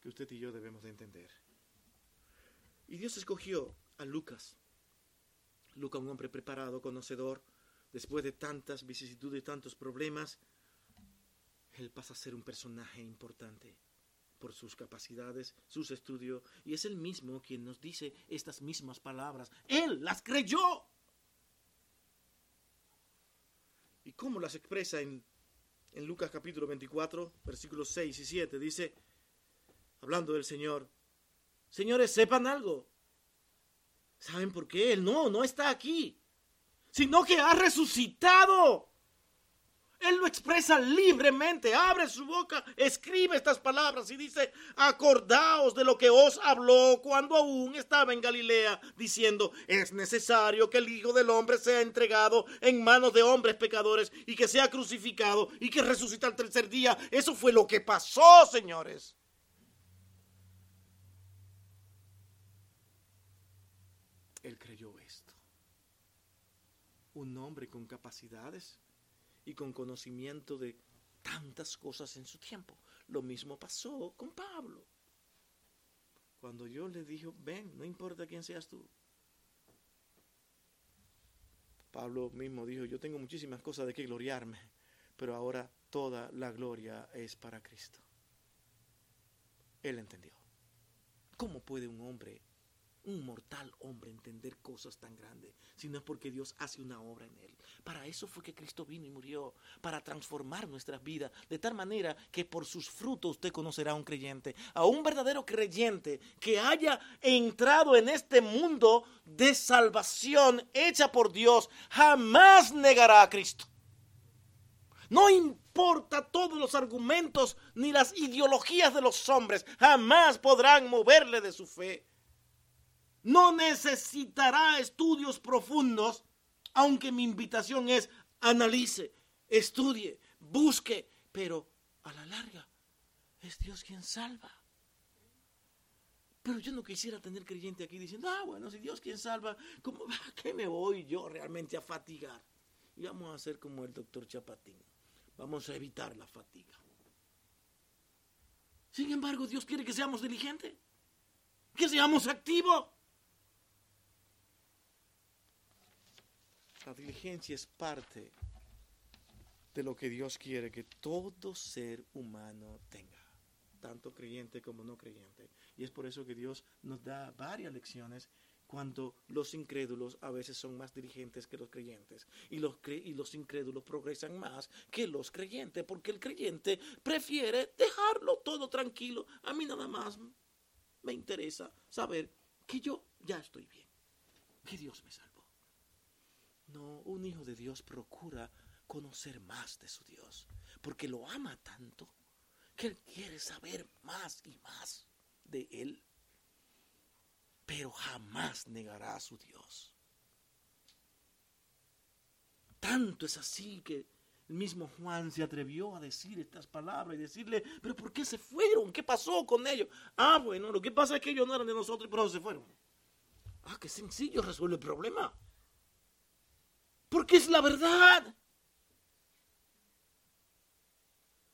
A: que usted y yo debemos de entender. Y Dios escogió a Lucas. Lucas, un hombre preparado, conocedor, después de tantas vicisitudes y tantos problemas, él pasa a ser un personaje importante por sus capacidades, sus estudios, y es el mismo quien nos dice estas mismas palabras. Él las creyó. ¿Y cómo las expresa en, en Lucas capítulo 24, versículos 6 y 7? Dice, hablando del Señor, señores, sepan algo. ¿Saben por qué? Él no, no está aquí, sino que ha resucitado. Él lo expresa libremente, abre su boca, escribe estas palabras y dice, acordaos de lo que os habló cuando aún estaba en Galilea, diciendo, es necesario que el Hijo del Hombre sea entregado en manos de hombres pecadores y que sea crucificado y que resucita al tercer día. Eso fue lo que pasó, señores. Él creyó esto. Un hombre con capacidades y con conocimiento de tantas cosas en su tiempo. Lo mismo pasó con Pablo. Cuando yo le dije, ven, no importa quién seas tú. Pablo mismo dijo, yo tengo muchísimas cosas de que gloriarme, pero ahora toda la gloria es para Cristo. Él entendió. ¿Cómo puede un hombre un mortal hombre entender cosas tan grandes, sino es porque Dios hace una obra en él. Para eso fue que Cristo vino y murió, para transformar nuestras vidas, de tal manera que por sus frutos usted conocerá a un creyente, a un verdadero creyente que haya entrado en este mundo de salvación hecha por Dios, jamás negará a Cristo. No importa todos los argumentos ni las ideologías de los hombres, jamás podrán moverle de su fe no necesitará estudios profundos, aunque mi invitación es analice, estudie, busque, pero a la larga es Dios quien salva. Pero yo no quisiera tener creyente aquí diciendo, ah, bueno, si Dios quien salva, ¿cómo, ¿qué me voy yo realmente a fatigar? Y vamos a hacer como el doctor Chapatín. Vamos a evitar la fatiga. Sin embargo, Dios quiere que seamos diligentes, que seamos activos. La diligencia es parte de lo que Dios quiere que todo ser humano tenga, tanto creyente como no creyente. Y es por eso que Dios nos da varias lecciones cuando los incrédulos a veces son más diligentes que los creyentes y los, y los incrédulos progresan más que los creyentes, porque el creyente prefiere dejarlo todo tranquilo. A mí nada más me interesa saber que yo ya estoy bien, que Dios me salvó. No, un hijo de Dios procura conocer más de su Dios, porque lo ama tanto que él quiere saber más y más de él, pero jamás negará a su Dios. Tanto es así que el mismo Juan se atrevió a decir estas palabras y decirle, pero ¿por qué se fueron? ¿Qué pasó con ellos? Ah, bueno, lo que pasa es que ellos no eran de nosotros, pero se fueron. Ah, qué sencillo resuelve el problema. Porque es la verdad.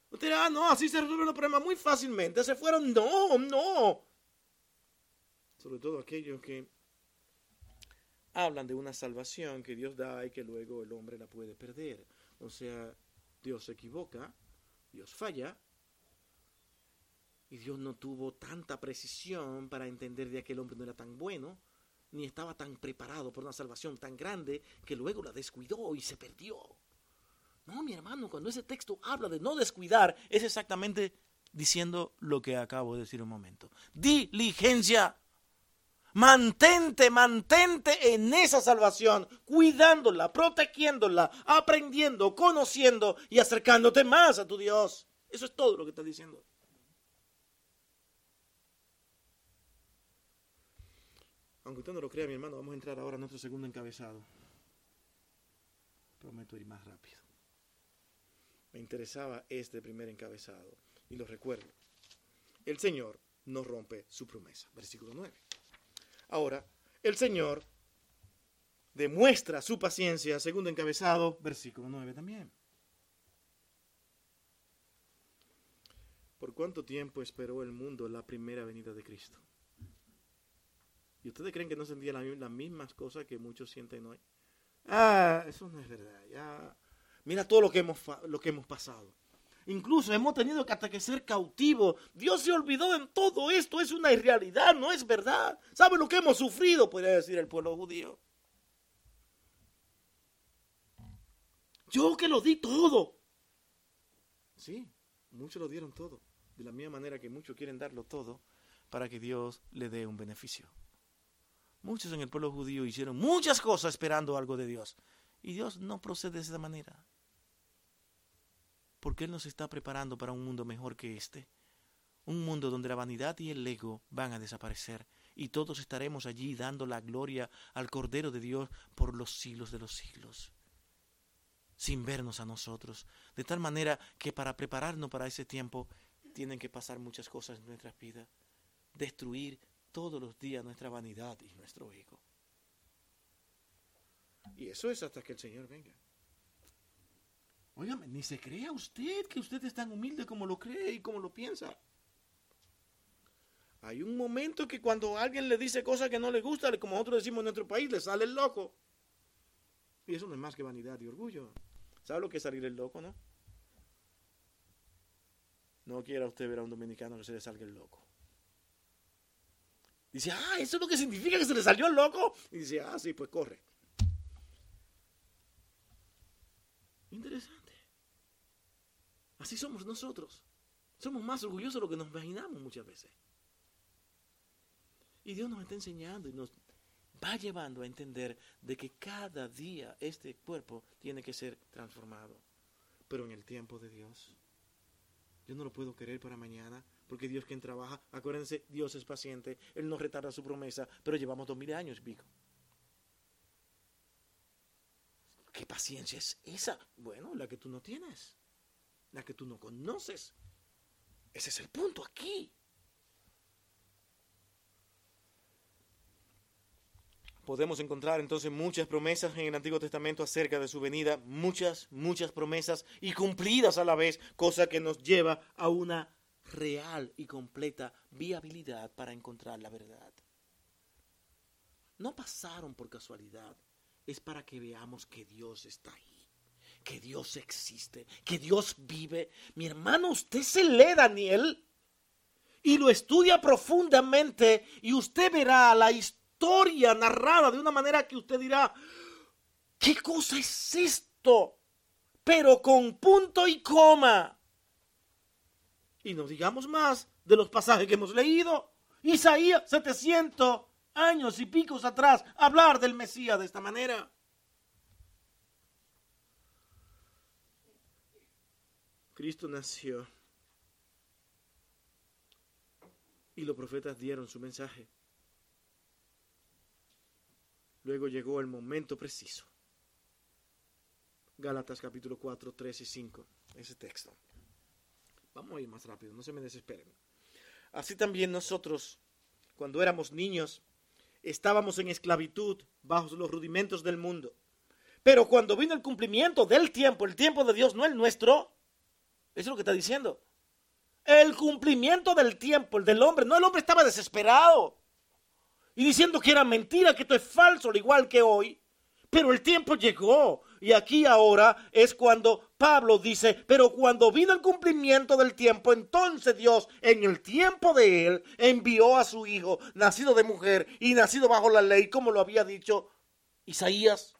A: Usted ah, no, así se resuelve el problema muy fácilmente. Se fueron, no, no. Sobre todo aquellos que hablan de una salvación que Dios da y que luego el hombre la puede perder. O sea, Dios se equivoca, Dios falla, y Dios no tuvo tanta precisión para entender de aquel hombre no era tan bueno, ni estaba tan preparado por una salvación tan grande que luego la descuidó y se perdió. No, mi hermano, cuando ese texto habla de no descuidar, es exactamente diciendo lo que acabo de decir un momento. Diligencia. Mantente, mantente en esa salvación, cuidándola, protegiéndola, aprendiendo, conociendo y acercándote más a tu Dios. Eso es todo lo que está diciendo. Aunque usted no lo crea, mi hermano, vamos a entrar ahora a nuestro segundo encabezado. Prometo ir más rápido me interesaba este primer encabezado. Y lo recuerdo. El Señor no rompe su promesa. Versículo 9. Ahora, el Señor demuestra su paciencia, segundo encabezado, versículo 9 también. ¿Por cuánto tiempo esperó el mundo la primera venida de Cristo? ¿Y ustedes creen que no sentían las mismas cosas que muchos sienten hoy? Ah, eso no es verdad. Ya Mira todo lo que hemos, lo que hemos pasado. Incluso hemos tenido que hasta que ser cautivos. Dios se olvidó en todo esto. Es una irrealidad, no es verdad. ¿Sabe lo que hemos sufrido? Podría decir el pueblo judío. Yo que lo di todo. Sí, muchos lo dieron todo. De la misma manera que muchos quieren darlo todo para que Dios le dé un beneficio. Muchos en el pueblo judío hicieron muchas cosas esperando algo de Dios. Y Dios no procede de esa manera porque Él nos está preparando para un mundo mejor que este. Un mundo donde la vanidad y el ego van a desaparecer y todos estaremos allí dando la gloria al Cordero de Dios por los siglos de los siglos, sin vernos a nosotros. De tal manera que para prepararnos para ese tiempo tienen que pasar muchas cosas en nuestras vidas, destruir todos los días nuestra vanidad y nuestro ego. Y eso es hasta que el Señor venga. Óigame, ni se crea usted que usted es tan humilde como lo cree y como lo piensa. Hay un momento que cuando alguien le dice cosas que no le gustan, como nosotros decimos en nuestro país, le sale el loco. Y eso no es más que vanidad y orgullo. ¿Sabe lo que es salir el loco, no? No quiera usted ver a un dominicano que se le salga el loco. Dice, ah, eso es lo que significa que se le salió el loco. Y dice, ah, sí, pues corre. Interesante. Así somos nosotros. Somos más orgullosos de lo que nos imaginamos muchas veces. Y Dios nos está enseñando y nos va llevando a entender de que cada día este cuerpo tiene que ser transformado. Pero en el tiempo de Dios. Yo no lo puedo querer para mañana, porque Dios quien trabaja, acuérdense, Dios es paciente, Él no retarda su promesa, pero llevamos dos mil años, pico. ¿Qué paciencia es esa? Bueno, la que tú no tienes la que tú no conoces. Ese es el punto aquí. Podemos encontrar entonces muchas promesas en el Antiguo Testamento acerca de su venida, muchas, muchas promesas y cumplidas a la vez, cosa que nos lleva a una real y completa viabilidad para encontrar la verdad. No pasaron por casualidad es para que veamos que Dios está ahí, que Dios existe, que Dios vive. Mi hermano, usted se lee Daniel y lo estudia profundamente y usted verá la historia narrada de una manera que usted dirá, ¿qué cosa es esto? Pero con punto y coma. Y no digamos más de los pasajes que hemos leído. Isaías 700 años y picos atrás hablar del Mesías de esta manera. Cristo nació y los profetas dieron su mensaje. Luego llegó el momento preciso. Gálatas capítulo 4, 3 y 5, ese texto. Vamos a ir más rápido, no se me desesperen. Así también nosotros, cuando éramos niños, estábamos en esclavitud bajo los rudimentos del mundo. Pero cuando vino el cumplimiento del tiempo, el tiempo de Dios, no el nuestro, eso es lo que está diciendo. El cumplimiento del tiempo, el del hombre, no el hombre estaba desesperado y diciendo que era mentira, que esto es falso, al igual que hoy. Pero el tiempo llegó y aquí ahora es cuando Pablo dice, pero cuando vino el cumplimiento del tiempo, entonces Dios en el tiempo de él envió a su hijo, nacido de mujer y nacido bajo la ley, como lo había dicho Isaías,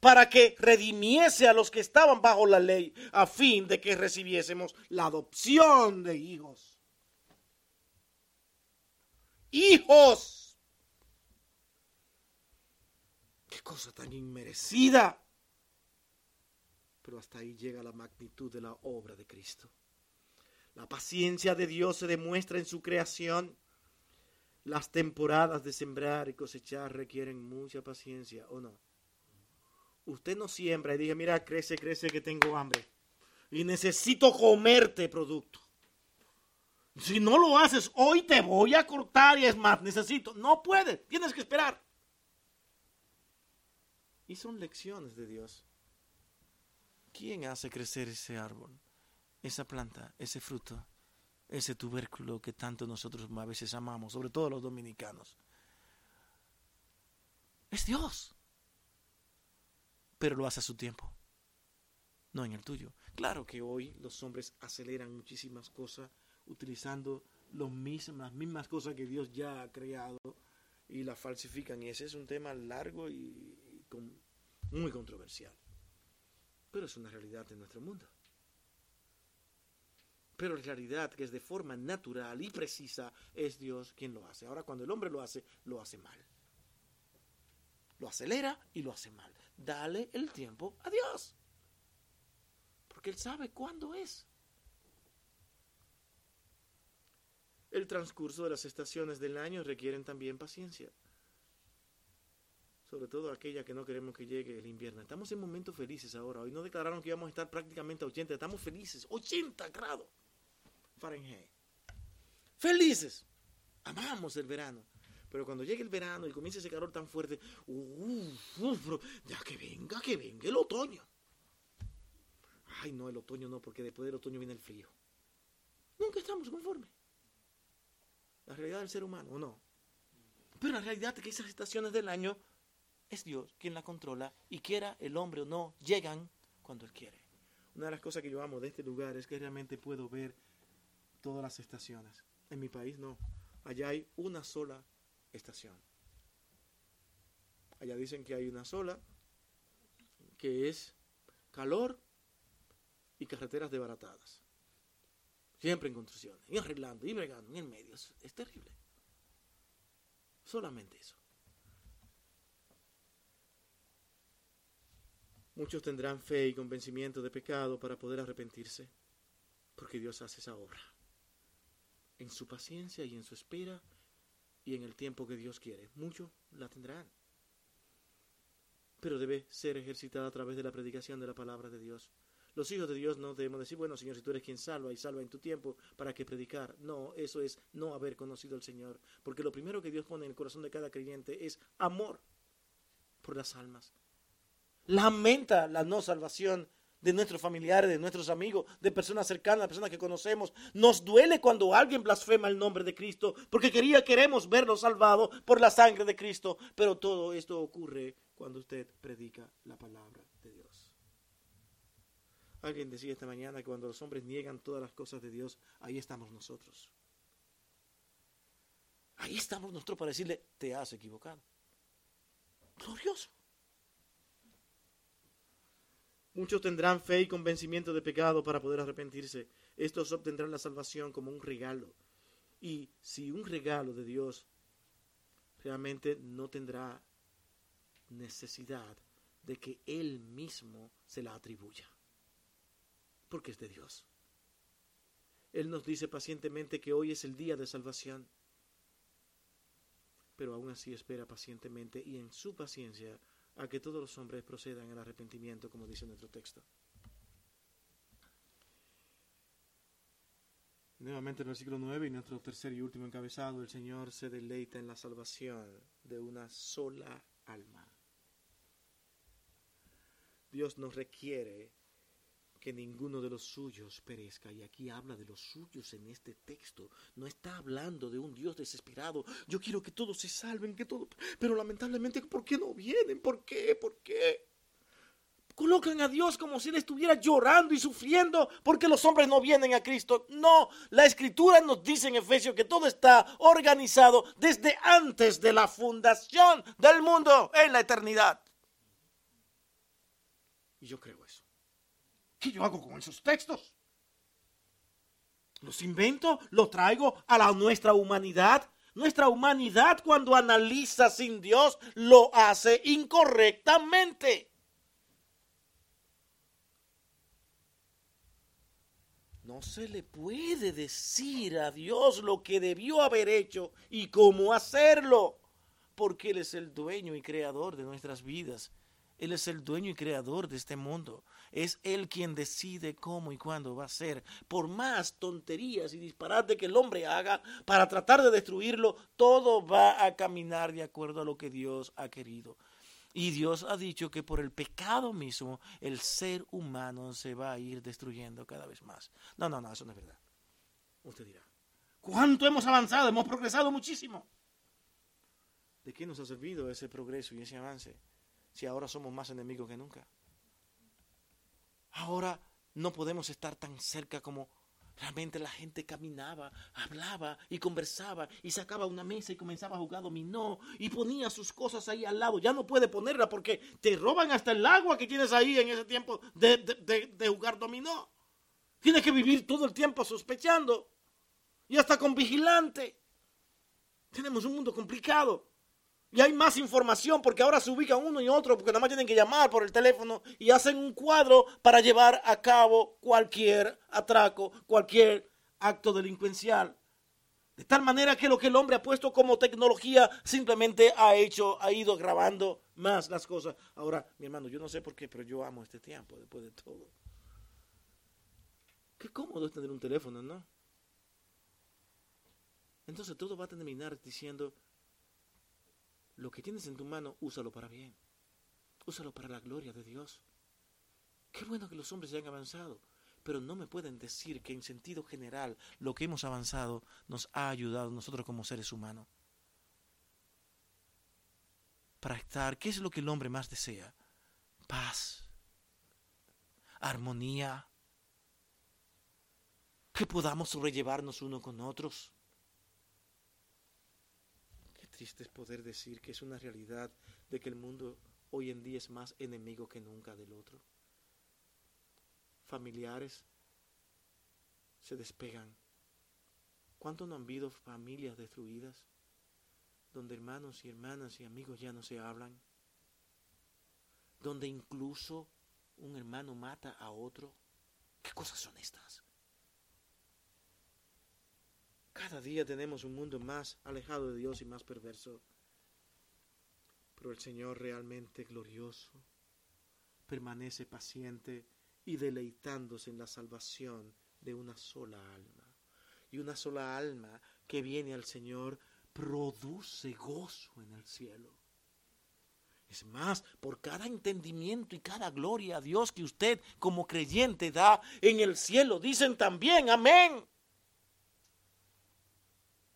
A: para que redimiese a los que estaban bajo la ley, a fin de que recibiésemos la adopción de hijos. Hijos Qué cosa tan inmerecida. Pero hasta ahí llega la magnitud de la obra de Cristo. La paciencia de Dios se demuestra en su creación. Las temporadas de sembrar y cosechar requieren mucha paciencia, ¿o no? Usted no siembra y dice, mira, crece, crece que tengo hambre. Y necesito comerte producto. Si no lo haces, hoy te voy a cortar y es más, necesito. No puedes, tienes que esperar. Y son lecciones de Dios. ¿Quién hace crecer ese árbol, esa planta, ese fruto, ese tubérculo que tanto nosotros a veces amamos, sobre todo los dominicanos? Es Dios. Pero lo hace a su tiempo, no en el tuyo. Claro que hoy los hombres aceleran muchísimas cosas utilizando los las mismas cosas que Dios ya ha creado y las falsifican. Y ese es un tema largo y, muy controversial. Pero es una realidad de nuestro mundo. Pero la realidad que es de forma natural y precisa es Dios quien lo hace. Ahora cuando el hombre lo hace, lo hace mal. Lo acelera y lo hace mal. Dale el tiempo a Dios. Porque Él sabe cuándo es. El transcurso de las estaciones del año requieren también paciencia sobre todo aquella que no queremos que llegue el invierno. Estamos en momentos felices ahora. Hoy no declararon que íbamos a estar prácticamente a 80, estamos felices, 80 grados Fahrenheit. Felices. Amamos el verano. Pero cuando llegue el verano y comience ese calor tan fuerte, ya que venga, que venga el otoño. Ay, no, el otoño no, porque después del otoño viene el frío. Nunca estamos conformes. La realidad del ser humano, no? Pero la realidad es que esas estaciones del año es Dios quien la controla y quiera el hombre o no, llegan cuando Él quiere. Una de las cosas que yo amo de este lugar es que realmente puedo ver todas las estaciones. En mi país no. Allá hay una sola estación. Allá dicen que hay una sola, que es calor y carreteras desbaratadas. Siempre en construcciones, y arreglando, y bregando, en el medio. es terrible. Solamente eso. Muchos tendrán fe y convencimiento de pecado para poder arrepentirse, porque Dios hace esa obra. En su paciencia y en su espera y en el tiempo que Dios quiere. Muchos la tendrán. Pero debe ser ejercitada a través de la predicación de la palabra de Dios. Los hijos de Dios no debemos decir, bueno, Señor, si tú eres quien salva y salva en tu tiempo, ¿para qué predicar? No, eso es no haber conocido al Señor. Porque lo primero que Dios pone en el corazón de cada creyente es amor por las almas lamenta la no salvación de nuestros familiares, de nuestros amigos, de personas cercanas, personas que conocemos. Nos duele cuando alguien blasfema el nombre de Cristo, porque quería, queremos verlo salvado por la sangre de Cristo. Pero todo esto ocurre cuando usted predica la palabra de Dios. Alguien decía esta mañana que cuando los hombres niegan todas las cosas de Dios, ahí estamos nosotros. Ahí estamos nosotros para decirle, te has equivocado. Glorioso. Muchos tendrán fe y convencimiento de pecado para poder arrepentirse. Estos obtendrán la salvación como un regalo. Y si un regalo de Dios realmente no tendrá necesidad de que Él mismo se la atribuya, porque es de Dios. Él nos dice pacientemente que hoy es el día de salvación, pero aún así espera pacientemente y en su paciencia a que todos los hombres procedan al arrepentimiento, como dice nuestro texto. Nuevamente en el versículo 9 y nuestro tercer y último encabezado, el Señor se deleita en la salvación de una sola alma. Dios nos requiere que ninguno de los suyos perezca. Y aquí habla de los suyos en este texto. No está hablando de un Dios desesperado. Yo quiero que todos se salven, que todo... Pero lamentablemente, ¿por qué no vienen? ¿Por qué? ¿Por qué? Colocan a Dios como si Él estuviera llorando y sufriendo porque los hombres no vienen a Cristo. No, la escritura nos dice en Efesios que todo está organizado desde antes de la fundación del mundo en la eternidad. Y yo creo. ¿Qué yo hago con esos textos? Los invento, los traigo a la nuestra humanidad. Nuestra humanidad cuando analiza sin Dios lo hace incorrectamente. No se le puede decir a Dios lo que debió haber hecho y cómo hacerlo, porque Él es el dueño y creador de nuestras vidas. Él es el dueño y creador de este mundo. Es Él quien decide cómo y cuándo va a ser. Por más tonterías y disparates que el hombre haga para tratar de destruirlo, todo va a caminar de acuerdo a lo que Dios ha querido. Y Dios ha dicho que por el pecado mismo el ser humano se va a ir destruyendo cada vez más. No, no, no, eso no es verdad. Usted dirá, ¿cuánto hemos avanzado? Hemos progresado muchísimo. ¿De qué nos ha servido ese progreso y ese avance? si ahora somos más enemigos que nunca? Ahora no podemos estar tan cerca como realmente la gente caminaba, hablaba y conversaba y sacaba una mesa y comenzaba a jugar dominó y ponía sus cosas ahí al lado. Ya no puede ponerla porque te roban hasta el agua que tienes ahí en ese tiempo de, de jugar dominó. Tienes que vivir todo el tiempo sospechando y hasta con vigilante. Tenemos un mundo complicado. Y hay más información porque ahora se ubican uno y otro porque nada más tienen que llamar por el teléfono y hacen un cuadro para llevar a cabo cualquier atraco, cualquier acto delincuencial. De tal manera que lo que el hombre ha puesto como tecnología simplemente ha hecho, ha ido grabando más las cosas. Ahora, mi hermano, yo no sé por qué, pero yo amo este tiempo después de todo. Qué cómodo es tener un teléfono, ¿no? Entonces todo va a terminar diciendo, lo que tienes en tu mano, úsalo para bien. Úsalo para la gloria de Dios. Qué bueno que los hombres hayan avanzado, pero no me pueden decir que en sentido general lo que hemos avanzado nos ha ayudado nosotros como seres humanos. Para estar, ¿qué es lo que el hombre más desea? Paz, armonía, que podamos sobrellevarnos uno con otros triste es poder decir que es una realidad de que el mundo hoy en día es más enemigo que nunca del otro. Familiares se despegan. ¿Cuánto no han habido familias destruidas? Donde hermanos y hermanas y amigos ya no se hablan. Donde incluso un hermano mata a otro. ¿Qué cosas son estas? Cada día tenemos un mundo más alejado de Dios y más perverso. Pero el Señor realmente glorioso permanece paciente y deleitándose en la salvación de una sola alma. Y una sola alma que viene al Señor produce gozo en el cielo. Es más, por cada entendimiento y cada gloria a Dios que usted como creyente da en el cielo, dicen también, amén.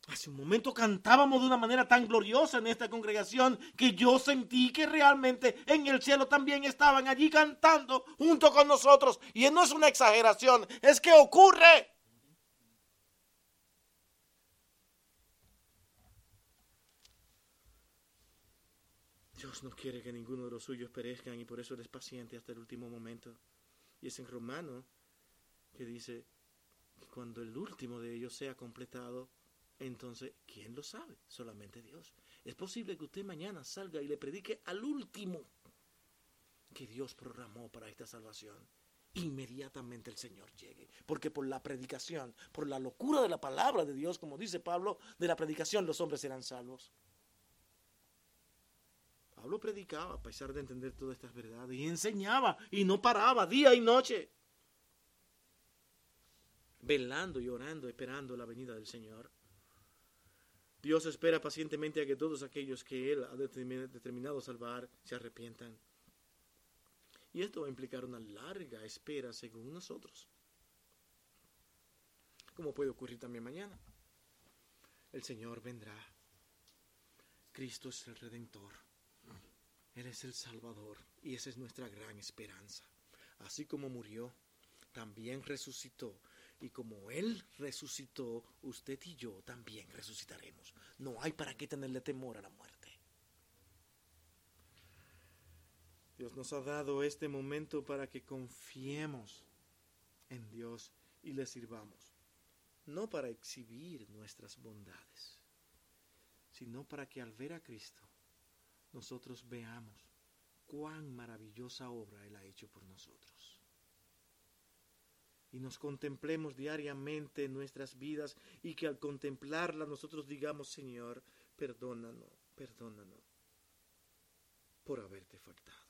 A: Hace un momento cantábamos de una manera tan gloriosa en esta congregación que yo sentí que realmente en el cielo también estaban allí cantando junto con nosotros. Y no es una exageración, es que ocurre. Dios no quiere que ninguno de los suyos perezcan y por eso Él es paciente hasta el último momento. Y es en Romano que dice, cuando el último de ellos sea completado, entonces, ¿quién lo sabe? Solamente Dios. Es posible que usted mañana salga y le predique al último que Dios programó para esta salvación. Inmediatamente el Señor llegue. Porque por la predicación, por la locura de la palabra de Dios, como dice Pablo, de la predicación los hombres serán salvos. Pablo predicaba a pesar de entender todas estas verdades y enseñaba y no paraba día y noche, velando y orando, esperando la venida del Señor. Dios espera pacientemente a que todos aquellos que Él ha determinado salvar se arrepientan. Y esto va a implicar una larga espera según nosotros. Como puede ocurrir también mañana. El Señor vendrá. Cristo es el Redentor. Él es el Salvador. Y esa es nuestra gran esperanza. Así como murió, también resucitó y como Él resucitó, usted y yo también resucitaremos. No hay para qué tenerle temor a la muerte. Dios nos ha dado este momento para que confiemos en Dios y le sirvamos. No para exhibir nuestras bondades, sino para que al ver a Cristo nosotros veamos cuán maravillosa obra Él ha hecho por nosotros y nos contemplemos diariamente en nuestras vidas y que al contemplarla nosotros digamos, Señor, perdónanos, perdónanos por haberte faltado.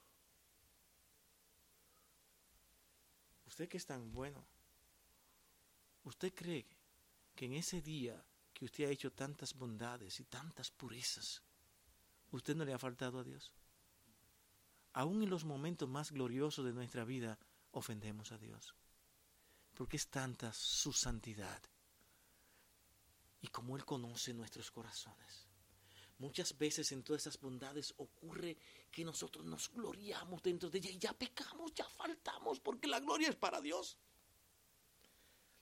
A: Usted que es tan bueno, ¿usted cree que en ese día que usted ha hecho tantas bondades y tantas purezas, usted no le ha faltado a Dios? Aún en los momentos más gloriosos de nuestra vida, ofendemos a Dios porque es tanta su santidad y como Él conoce nuestros corazones. Muchas veces en todas esas bondades ocurre que nosotros nos gloriamos dentro de ella y ya pecamos, ya faltamos, porque la gloria es para Dios.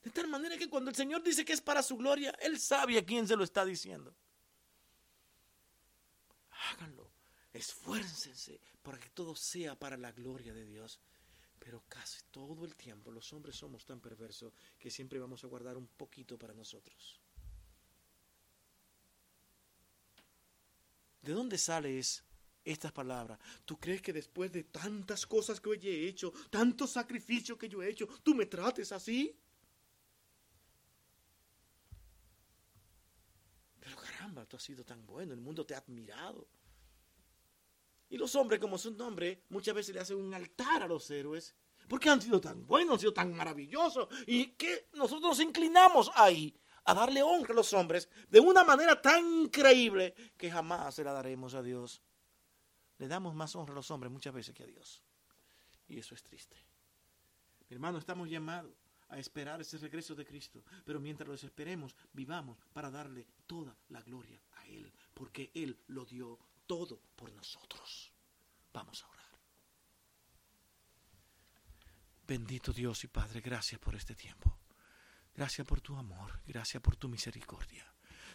A: De tal manera que cuando el Señor dice que es para su gloria, Él sabe a quién se lo está diciendo. Háganlo, esfuércense para que todo sea para la gloria de Dios. Pero casi todo el tiempo los hombres somos tan perversos que siempre vamos a guardar un poquito para nosotros. ¿De dónde sales estas palabras? ¿Tú crees que después de tantas cosas que hoy he hecho, tantos sacrificios que yo he hecho, tú me trates así? Pero caramba, tú has sido tan bueno, el mundo te ha admirado. Y los hombres, como son hombres, muchas veces le hacen un altar a los héroes. Porque han sido tan buenos, han sido tan maravillosos. Y que nosotros nos inclinamos ahí a darle honra a los hombres de una manera tan increíble que jamás se la daremos a Dios. Le damos más honra a los hombres muchas veces que a Dios. Y eso es triste. Mi hermano, estamos llamados a esperar ese regreso de Cristo. Pero mientras los esperemos, vivamos para darle toda la gloria a Él. Porque Él lo dio todo por nosotros. Vamos a orar. Bendito Dios y Padre, gracias por este tiempo. Gracias por tu amor, gracias por tu misericordia.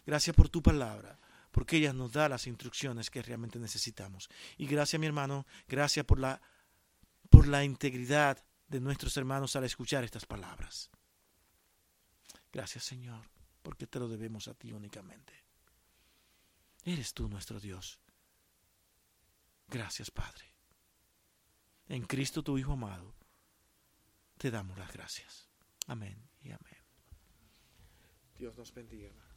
A: Gracias por tu palabra, porque ella nos da las instrucciones que realmente necesitamos. Y gracias, mi hermano, gracias por la por la integridad de nuestros hermanos al escuchar estas palabras. Gracias, Señor, porque te lo debemos a ti únicamente. Eres tú nuestro Dios Gracias, Padre. En Cristo tu Hijo amado, te damos las gracias. Amén y amén. Dios nos bendiga,